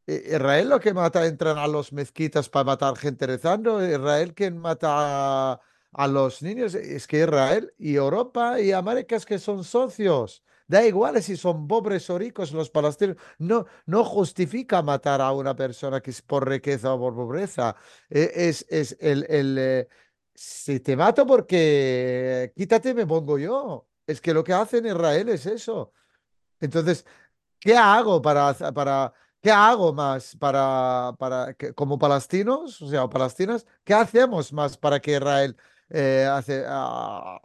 Israel lo que mata, entran a los mezquitas para matar gente rezando. Israel quien mata a, a los niños. Es que Israel y Europa y América es que son socios. Da igual si son pobres o ricos los palestinos. No, no justifica matar a una persona que es por riqueza o por pobreza. E- Es, es el, el, eh, si te mato porque quítate, me pongo yo. Es que lo que hace en Israel es eso. Entonces, ¿Qué hago para, para, qué hago más para, para que- como palestinos, o sea, palestinas, qué hacemos más para que Israel eh, hace, ah,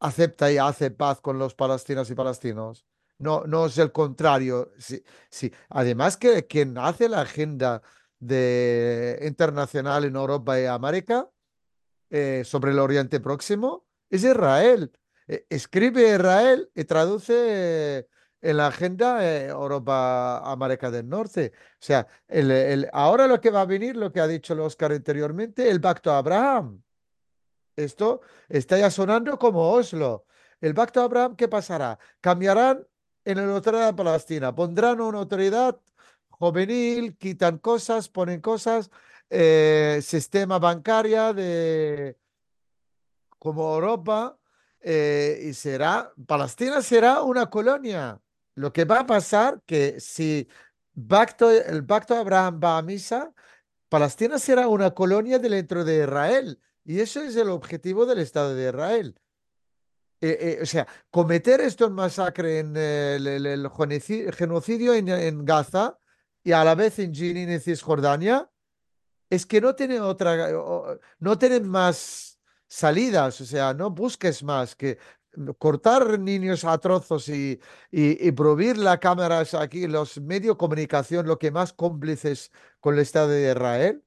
acepta y hace paz con los palestinos y palestinos? No, no es el contrario. Sí, sí. Además que quien hace la agenda de, internacional en Europa y América eh, sobre el Oriente Próximo es Israel. Eh, escribe Israel y traduce eh, en la agenda eh, Europa, América del Norte. O sea, el- el- ahora lo que va a venir, lo que ha dicho el Oscar anteriormente, el pacto Abraham. Esto está ya sonando como Oslo. El pacto de Abraham, ¿qué pasará? Cambiarán en la autoridad palestina, pondrán una autoridad juvenil, quitan cosas, ponen cosas, eh, sistema bancaria de como Europa eh, y será, Palestina será una colonia. Lo que va a pasar que si pacto, el pacto de Abraham va a misa, Palestina será una colonia dentro de Israel. Y eso es el objetivo del Estado de Israel. Eh, eh, o sea, cometer esto masacre en el, genocidio en, Gaza y a la vez en Jenin y Cisjordania, es que no tiene otra, no tienen más salidas, o sea, no busques más que cortar niños a trozos y, y prohibir las cámaras aquí, los medios de comunicación, lo que más cómplices con el Estado de Israel.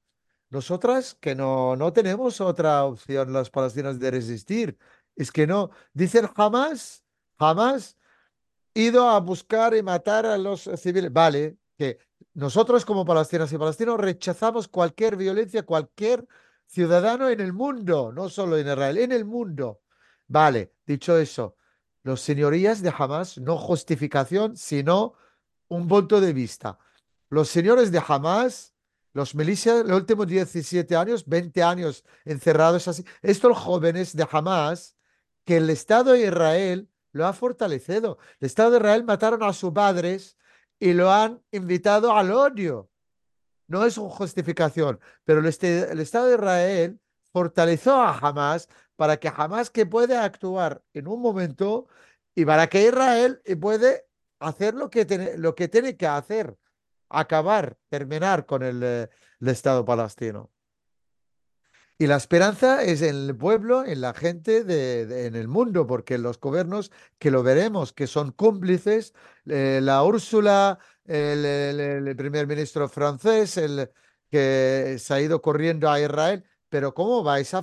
Nosotras que no, no tenemos otra opción, las palestinas, de resistir. Es que no, dicen jamás, jamás ido a buscar y matar a los civiles. Vale, que nosotros como palestinas y palestinos rechazamos cualquier violencia, cualquier ciudadano en el mundo, no solo en Israel, en el mundo. Vale, dicho eso, los señorías de Hamas, no justificación, sino un punto de vista. Los señores de Hamas, los milicias, los últimos 17 años, 20 años encerrados así, estos jóvenes de Hamas, que el Estado de Israel lo ha fortalecido. El Estado de Israel mataron a sus padres y lo han invitado al odio. No es una justificación, pero el, este- el Estado de Israel fortaleció a Hamas para que Hamas que puede actuar en un momento Y para que Israel puede hacer lo que, tiene, lo que tiene que hacer, acabar, terminar con el, eh, el Estado palestino. Y la esperanza es en el pueblo, en la gente, de, en el mundo, porque los gobiernos que lo veremos, que son cómplices, eh, la Úrsula, el, primer ministro francés, el que se ha ido corriendo a Israel, pero ¿cómo vais a,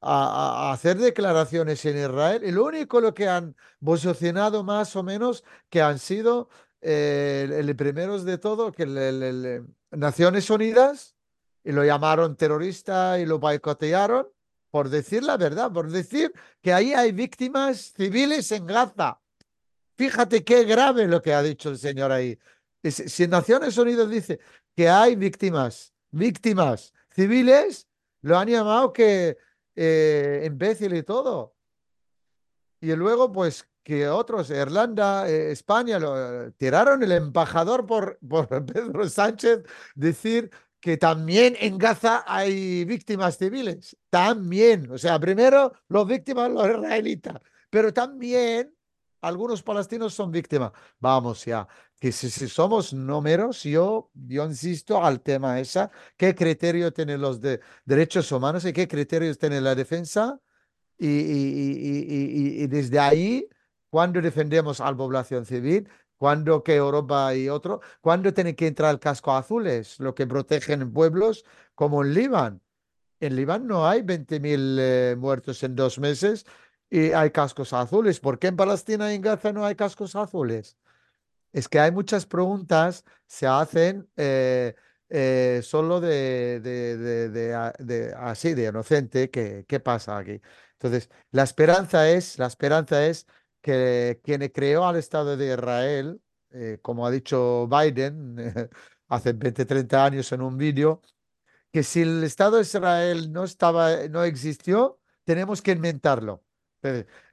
a- hacer declaraciones en Israel? Y lo único lo que han posicionado más o menos que han sido eh, el, el primeros de todo, que el- Naciones Unidas y lo llamaron terrorista y lo boicotearon por decir la verdad, por decir que ahí hay víctimas civiles en Gaza. Fíjate qué grave lo que ha dicho el señor ahí. Es- Si Naciones Unidas dice que hay víctimas, víctimas civiles, lo han llamado que eh, imbécil y todo. Y luego, pues, que otros, Irlanda, eh, España, lo tiraron el embajador por, por Pedro Sánchez decir que también en Gaza hay víctimas civiles. También. O sea, primero los víctimas, los israelitas, pero también algunos palestinos son víctimas. Vamos ya, que si, si somos números, yo, yo insisto al tema esa, ¿qué criterio tienen los de derechos humanos y qué criterios tiene la defensa? Y, y- y- y- desde ahí, cuando defendemos a la población civil, cuando que Europa y otro, cuando tienen que entrar el casco azules, lo que protegen pueblos como en Líbano. En Líbano no hay 20.000 eh, muertos en dos meses y hay cascos azules. ¿Por qué en Palestina y en Gaza no hay cascos azules? Es que hay muchas preguntas se hacen eh, eh, solo de, de, de- así, de inocente. ¿Qué, qué pasa aquí? Entonces, la esperanza es, la esperanza es que quien creó al Estado de Israel, eh, como ha dicho Biden hace 20, 30 años en un vídeo, que si el Estado de Israel no estaba, no existió, tenemos que inventarlo.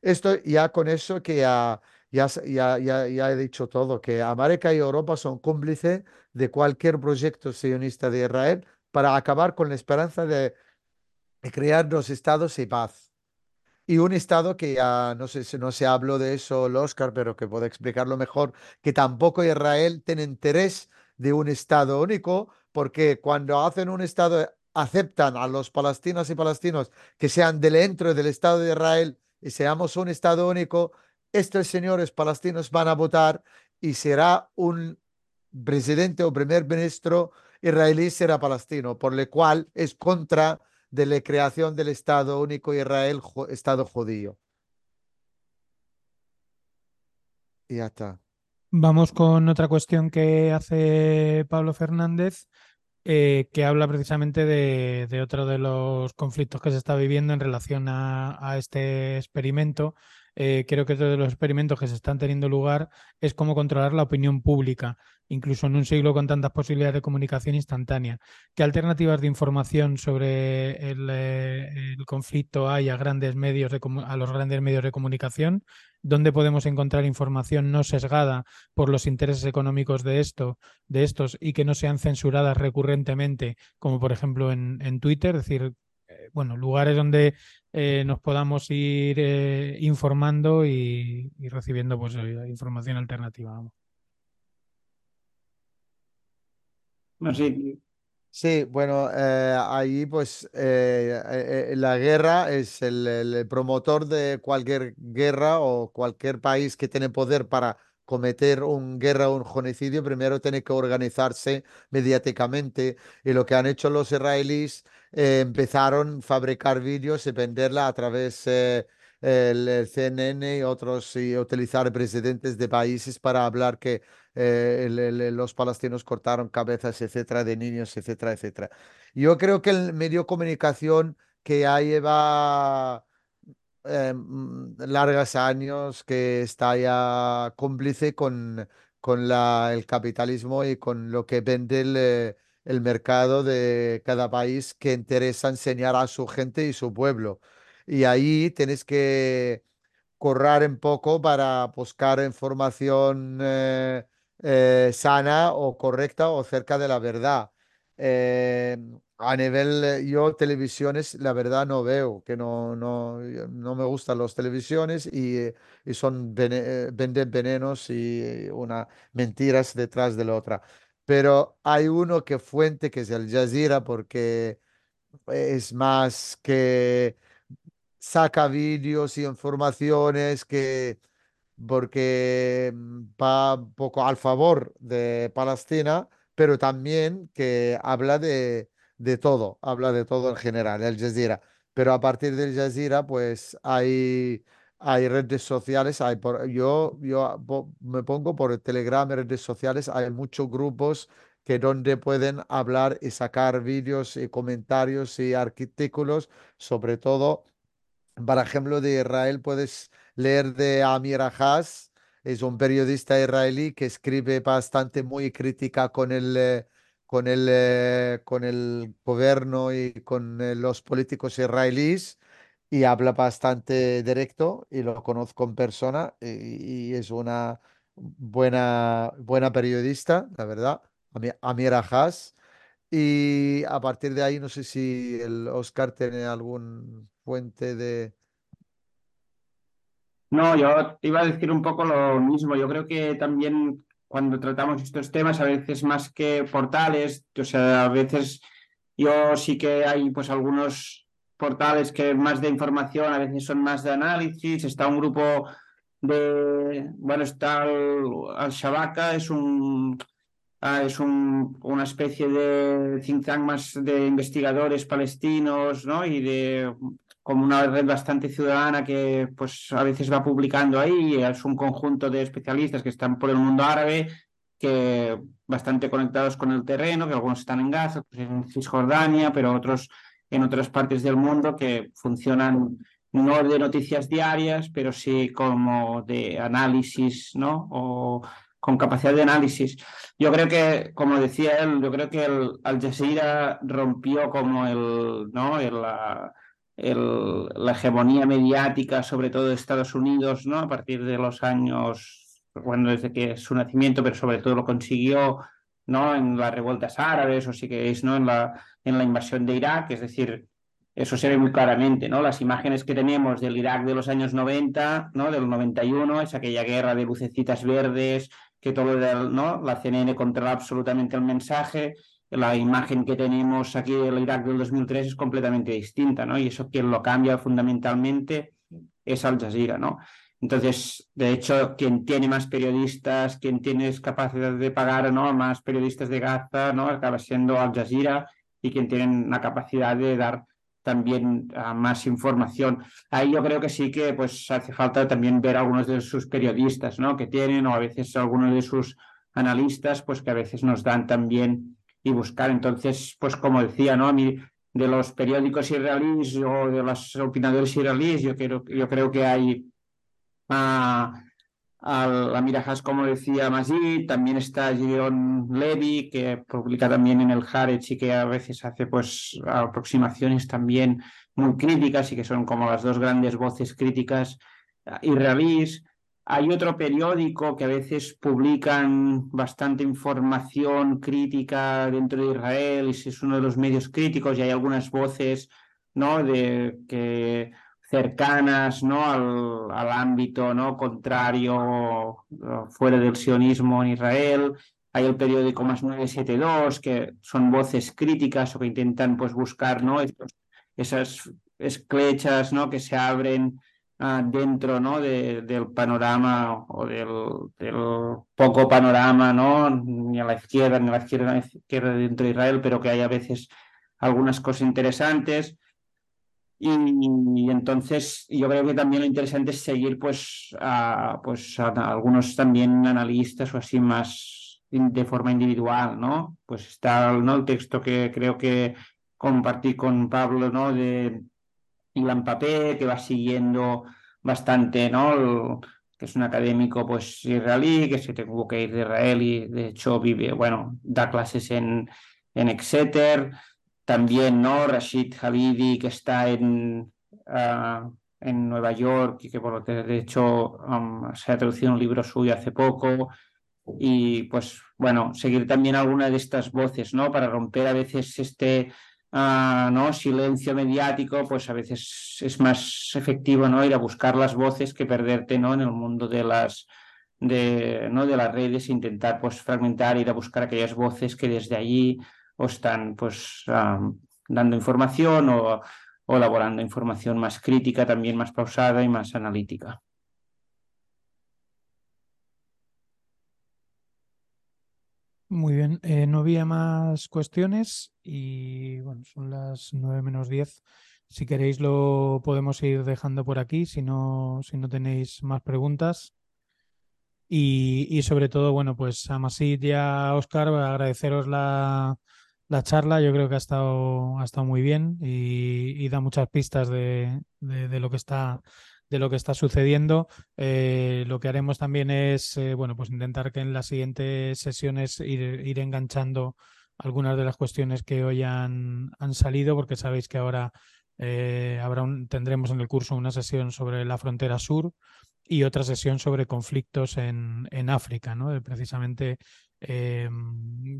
Esto ya con eso que ya, ya, ya, ya, ya he dicho todo, que América y Europa son cómplices de cualquier proyecto sionista de Israel para acabar con la esperanza de, de crear dos estados y paz. Y un estado que ya no sé si no se habló de eso el Oscar, pero que puede explicarlo mejor, que tampoco Israel tiene interés de un estado único, porque cuando hacen un estado aceptan a los palestinos y palestinos que sean dentro del estado de Israel y seamos un estado único, estos señores palestinos van a votar y será un presidente o primer ministro israelí será palestino, por lo cual es contra de la creación del Estado único Israel, Estado judío. Y ya está. Vamos con otra cuestión que hace Pablo Fernández, eh, que habla precisamente de, de otro de los conflictos que se está viviendo en relación a, a este experimento. Eh, creo que otro de los experimentos que se están teniendo lugar es cómo controlar la opinión pública, incluso en un siglo con tantas posibilidades de comunicación instantánea. ¿Qué alternativas de información sobre el, eh, conflicto hay a grandes medios de a los grandes medios de comunicación? ¿Dónde podemos encontrar información no sesgada por los intereses económicos de esto, de estos, y que no sean censuradas recurrentemente, como por ejemplo en, Twitter? Es decir, eh, bueno, lugares donde eh, nos podamos ir informando y, recibiendo pues información alternativa. Sí, bueno, eh, ahí pues eh, eh, la guerra es el, el promotor de cualquier guerra o cualquier país que tiene poder para cometer una guerra o un genocidio, primero tiene que organizarse mediáticamente. Y lo que han hecho los israelíes, eh, empezaron a fabricar vídeos y venderla a través eh, el, CNN y otros y utilizar presidentes de países para hablar que eh, los palestinos cortaron cabezas, etcétera, de niños, etcétera, etcétera. Yo creo que el medio de comunicación que ya lleva eh, mm, largos años, que está ya cómplice con, con la, el capitalismo y con lo que vende el, el mercado de cada país que interesa enseñar a su gente y su pueblo. Y ahí tienes que correr un poco para buscar información eh, eh, sana o correcta o cerca de la verdad. Eh, a nivel, yo televisiones, la verdad no veo, que no, no, no me gustan las televisiones y, y son vene- venden venenos y una mentiras detrás de la otra. Pero hay uno que fuente que es el Jazeera porque es más que saca vídeos y informaciones que porque mm, va un poco al favor de Palestina, pero también que habla de, de todo, habla de todo en general, el Jazeera. Pero a partir del Jazeera, pues hay, hay redes sociales, hay por, yo, yo me pongo por el Telegram, redes sociales, hay muchos grupos que donde pueden hablar y sacar vídeos y comentarios y artículos, sobre todo por ejemplo, de Israel puedes leer de Amir Haas, es un periodista israelí que escribe bastante muy crítica con el, eh, con el, eh, con el gobierno y con eh, los políticos israelíes y habla bastante directo y lo conozco en persona y, es una buena, buena periodista, la verdad, Ami- Amir Haas. Y a partir de ahí, no sé si el Oscar tiene algún fuente de... No, yo iba a decir un poco lo mismo. Yo creo que también cuando tratamos estos temas, a veces más que portales, o sea, a veces yo sí que hay pues algunos portales que más de información, a veces son más de análisis. Está un grupo de, bueno, está el, Al-Shabaka, es un, ah, es un, una especie de think más de investigadores palestinos, ¿no? Y de como una red bastante ciudadana que pues a veces va publicando ahí, es un conjunto de especialistas que están por el mundo árabe, que bastante conectados con el terreno, que algunos están en Gaza, en Cisjordania, pero otros en otras partes del mundo que funcionan no de noticias diarias, pero sí como de análisis, ¿no? O con capacidad de análisis. Yo creo que, como decía él, yo creo que el Al Jazeera rompió como el, ¿no? El, la, la hegemonía mediática, sobre todo de Estados Unidos, ¿no? A partir de los años, bueno, desde que su nacimiento, pero sobre todo lo consiguió, ¿no? En las revueltas árabes, o si queréis, ¿no? En la, en la invasión de Irak, es decir, eso se ve muy claramente, ¿no? Las imágenes que tenemos del Irak de los años 90, ¿no? Del 91, es aquella guerra de lucecitas verdes, que todo era, ¿no? La CNN controla absolutamente el mensaje, la imagen que tenemos aquí del Irak del 2003 es completamente distinta, ¿no? Y eso quien lo cambia fundamentalmente es Al Jazeera, ¿no? Entonces, de hecho, quien tiene más periodistas, quien tiene capacidad de pagar ¿no? más periodistas de Gaza, ¿no? Acaba siendo Al Jazeera y quien tiene la capacidad de dar también ah, más información. Ahí yo creo que sí que pues hace falta también ver algunos de sus periodistas, ¿no? Que tienen o a veces algunos de sus analistas, pues que a veces nos dan también y buscar. Entonces, pues como decía, ¿no? A mí de los periódicos israelíes o de los opinadores israelíes, yo creo, yo creo que hay a, a Amir Haas, como decía Majid, también está Gideon Levy, que publica también en el Haaretz y que a veces hace pues aproximaciones también muy críticas y que son como las dos grandes voces críticas eh, israelíes. Hay otro periódico que a veces publican bastante información crítica dentro de Israel y es uno de los medios críticos y hay algunas voces ¿no? de que cercanas ¿no? al, ámbito ¿no? contrario fuera del sionismo en Israel. Hay el periódico Más 972, que son voces críticas o que intentan pues, buscar ¿no? Esas esclechas ¿no? que se abren ah, dentro ¿no? de- del panorama o del, del poco panorama, ¿no? ni a la izquierda ni a la izquierda, ni a la izquierda dentro de Israel, pero que hay a veces algunas cosas interesantes. Y, y entonces yo creo que también lo interesante es seguir pues a, pues a algunos también analistas o así más de forma individual, ¿no? Pues está ¿no? el texto que creo que compartí con Pablo, ¿no? De Ilan Papé, que va siguiendo bastante, ¿no? Que es un académico pues israelí, que se tuvo que ir de Israel y de hecho vive, bueno, da clases en, en Exeter. También, ¿no? Rashid Halidi, que está en, ah, en Nueva York y que por lo que de hecho se ha traducido un libro suyo hace poco. y pues bueno, seguir también alguna de estas voces, ¿no? Para romper a veces este ah, ¿no? silencio mediático, pues a veces es más efectivo, ¿no? Ir a buscar las voces que perderte, ¿no? En el mundo de las de, ¿no? de las redes, intentar pues fragmentar, ir a buscar aquellas voces que desde allí o están pues ah, dando información o, o elaborando información más crítica, también más pausada y más analítica. Muy bien, eh, no había más cuestiones y bueno, son las nueve menos diez. Si queréis lo podemos ir dejando por aquí, si no, si no tenéis más preguntas. Y, y sobre todo, bueno, pues a Masid y a Oscar, agradeceros la, la charla. Yo creo que ha estado, ha estado muy bien y, da muchas pistas de, de lo que está de lo que está sucediendo. Eh, lo que haremos también es, eh, bueno, pues intentar que en las siguientes sesiones ir, ir enganchando algunas de las cuestiones que hoy han, han salido, porque sabéis que ahora eh, habrá tendremos en el curso una sesión sobre la frontera sur y otra sesión sobre conflictos en, en África, ¿no? precisamente eh,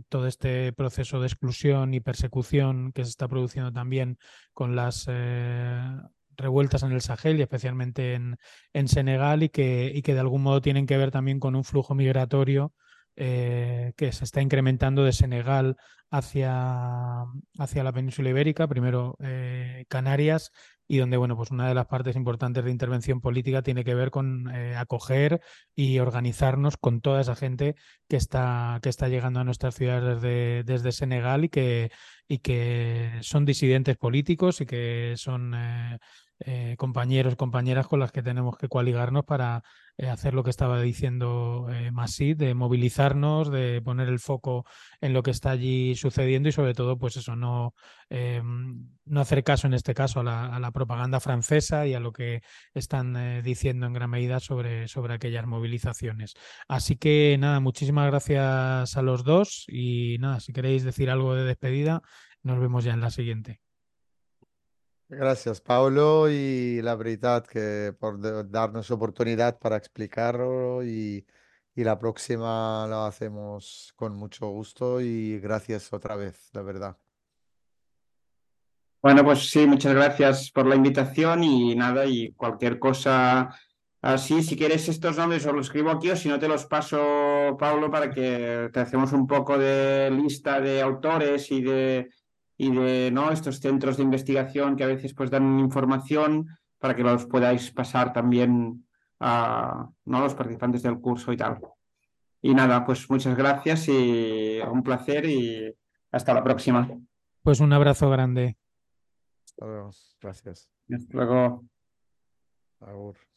todo este proceso de exclusión y persecución que se está produciendo también con las revueltas en el Sahel y especialmente en, en Senegal y que, y que de algún modo tienen que ver también con un flujo migratorio eh, que se está incrementando de Senegal hacia, hacia la península ibérica, primero eh, Canarias, y donde, bueno, pues una de las partes importantes de intervención política tiene que ver con eh, acoger y organizarnos con toda esa gente que está, que está llegando a nuestras ciudades desde, desde Senegal y que, y que son disidentes políticos y que son eh, compañeros, compañeras con las que tenemos que coaligarnos para eh, hacer lo que estaba diciendo eh, Masí, de movilizarnos, de poner el foco en lo que está allí sucediendo y sobre todo, pues eso, no, eh, no hacer caso en este caso a la, a la, propaganda francesa y a lo que están diciendo en gran medida sobre, sobre aquellas movilizaciones. Así que nada, muchísimas gracias a los dos y nada, si queréis decir algo de despedida, nos vemos ya en la siguiente. Gracias, Paulo, y la verdad que por darnos oportunidad para explicarlo y, la próxima lo hacemos con mucho gusto y gracias otra vez, la verdad. Bueno, pues sí, muchas gracias por la invitación y nada, y cualquier cosa así, si quieres estos nombres os los escribo aquí o si no te los paso, Paulo, para que te hacemos un poco de lista de autores y de y de ¿no? estos centros de investigación que a veces pues dan información para que los podáis pasar también a ¿no? los participantes del curso y tal. Y nada, pues muchas gracias y un placer y hasta la próxima. Pues un abrazo grande. Hasta luego. Gracias. Hasta luego. Agur.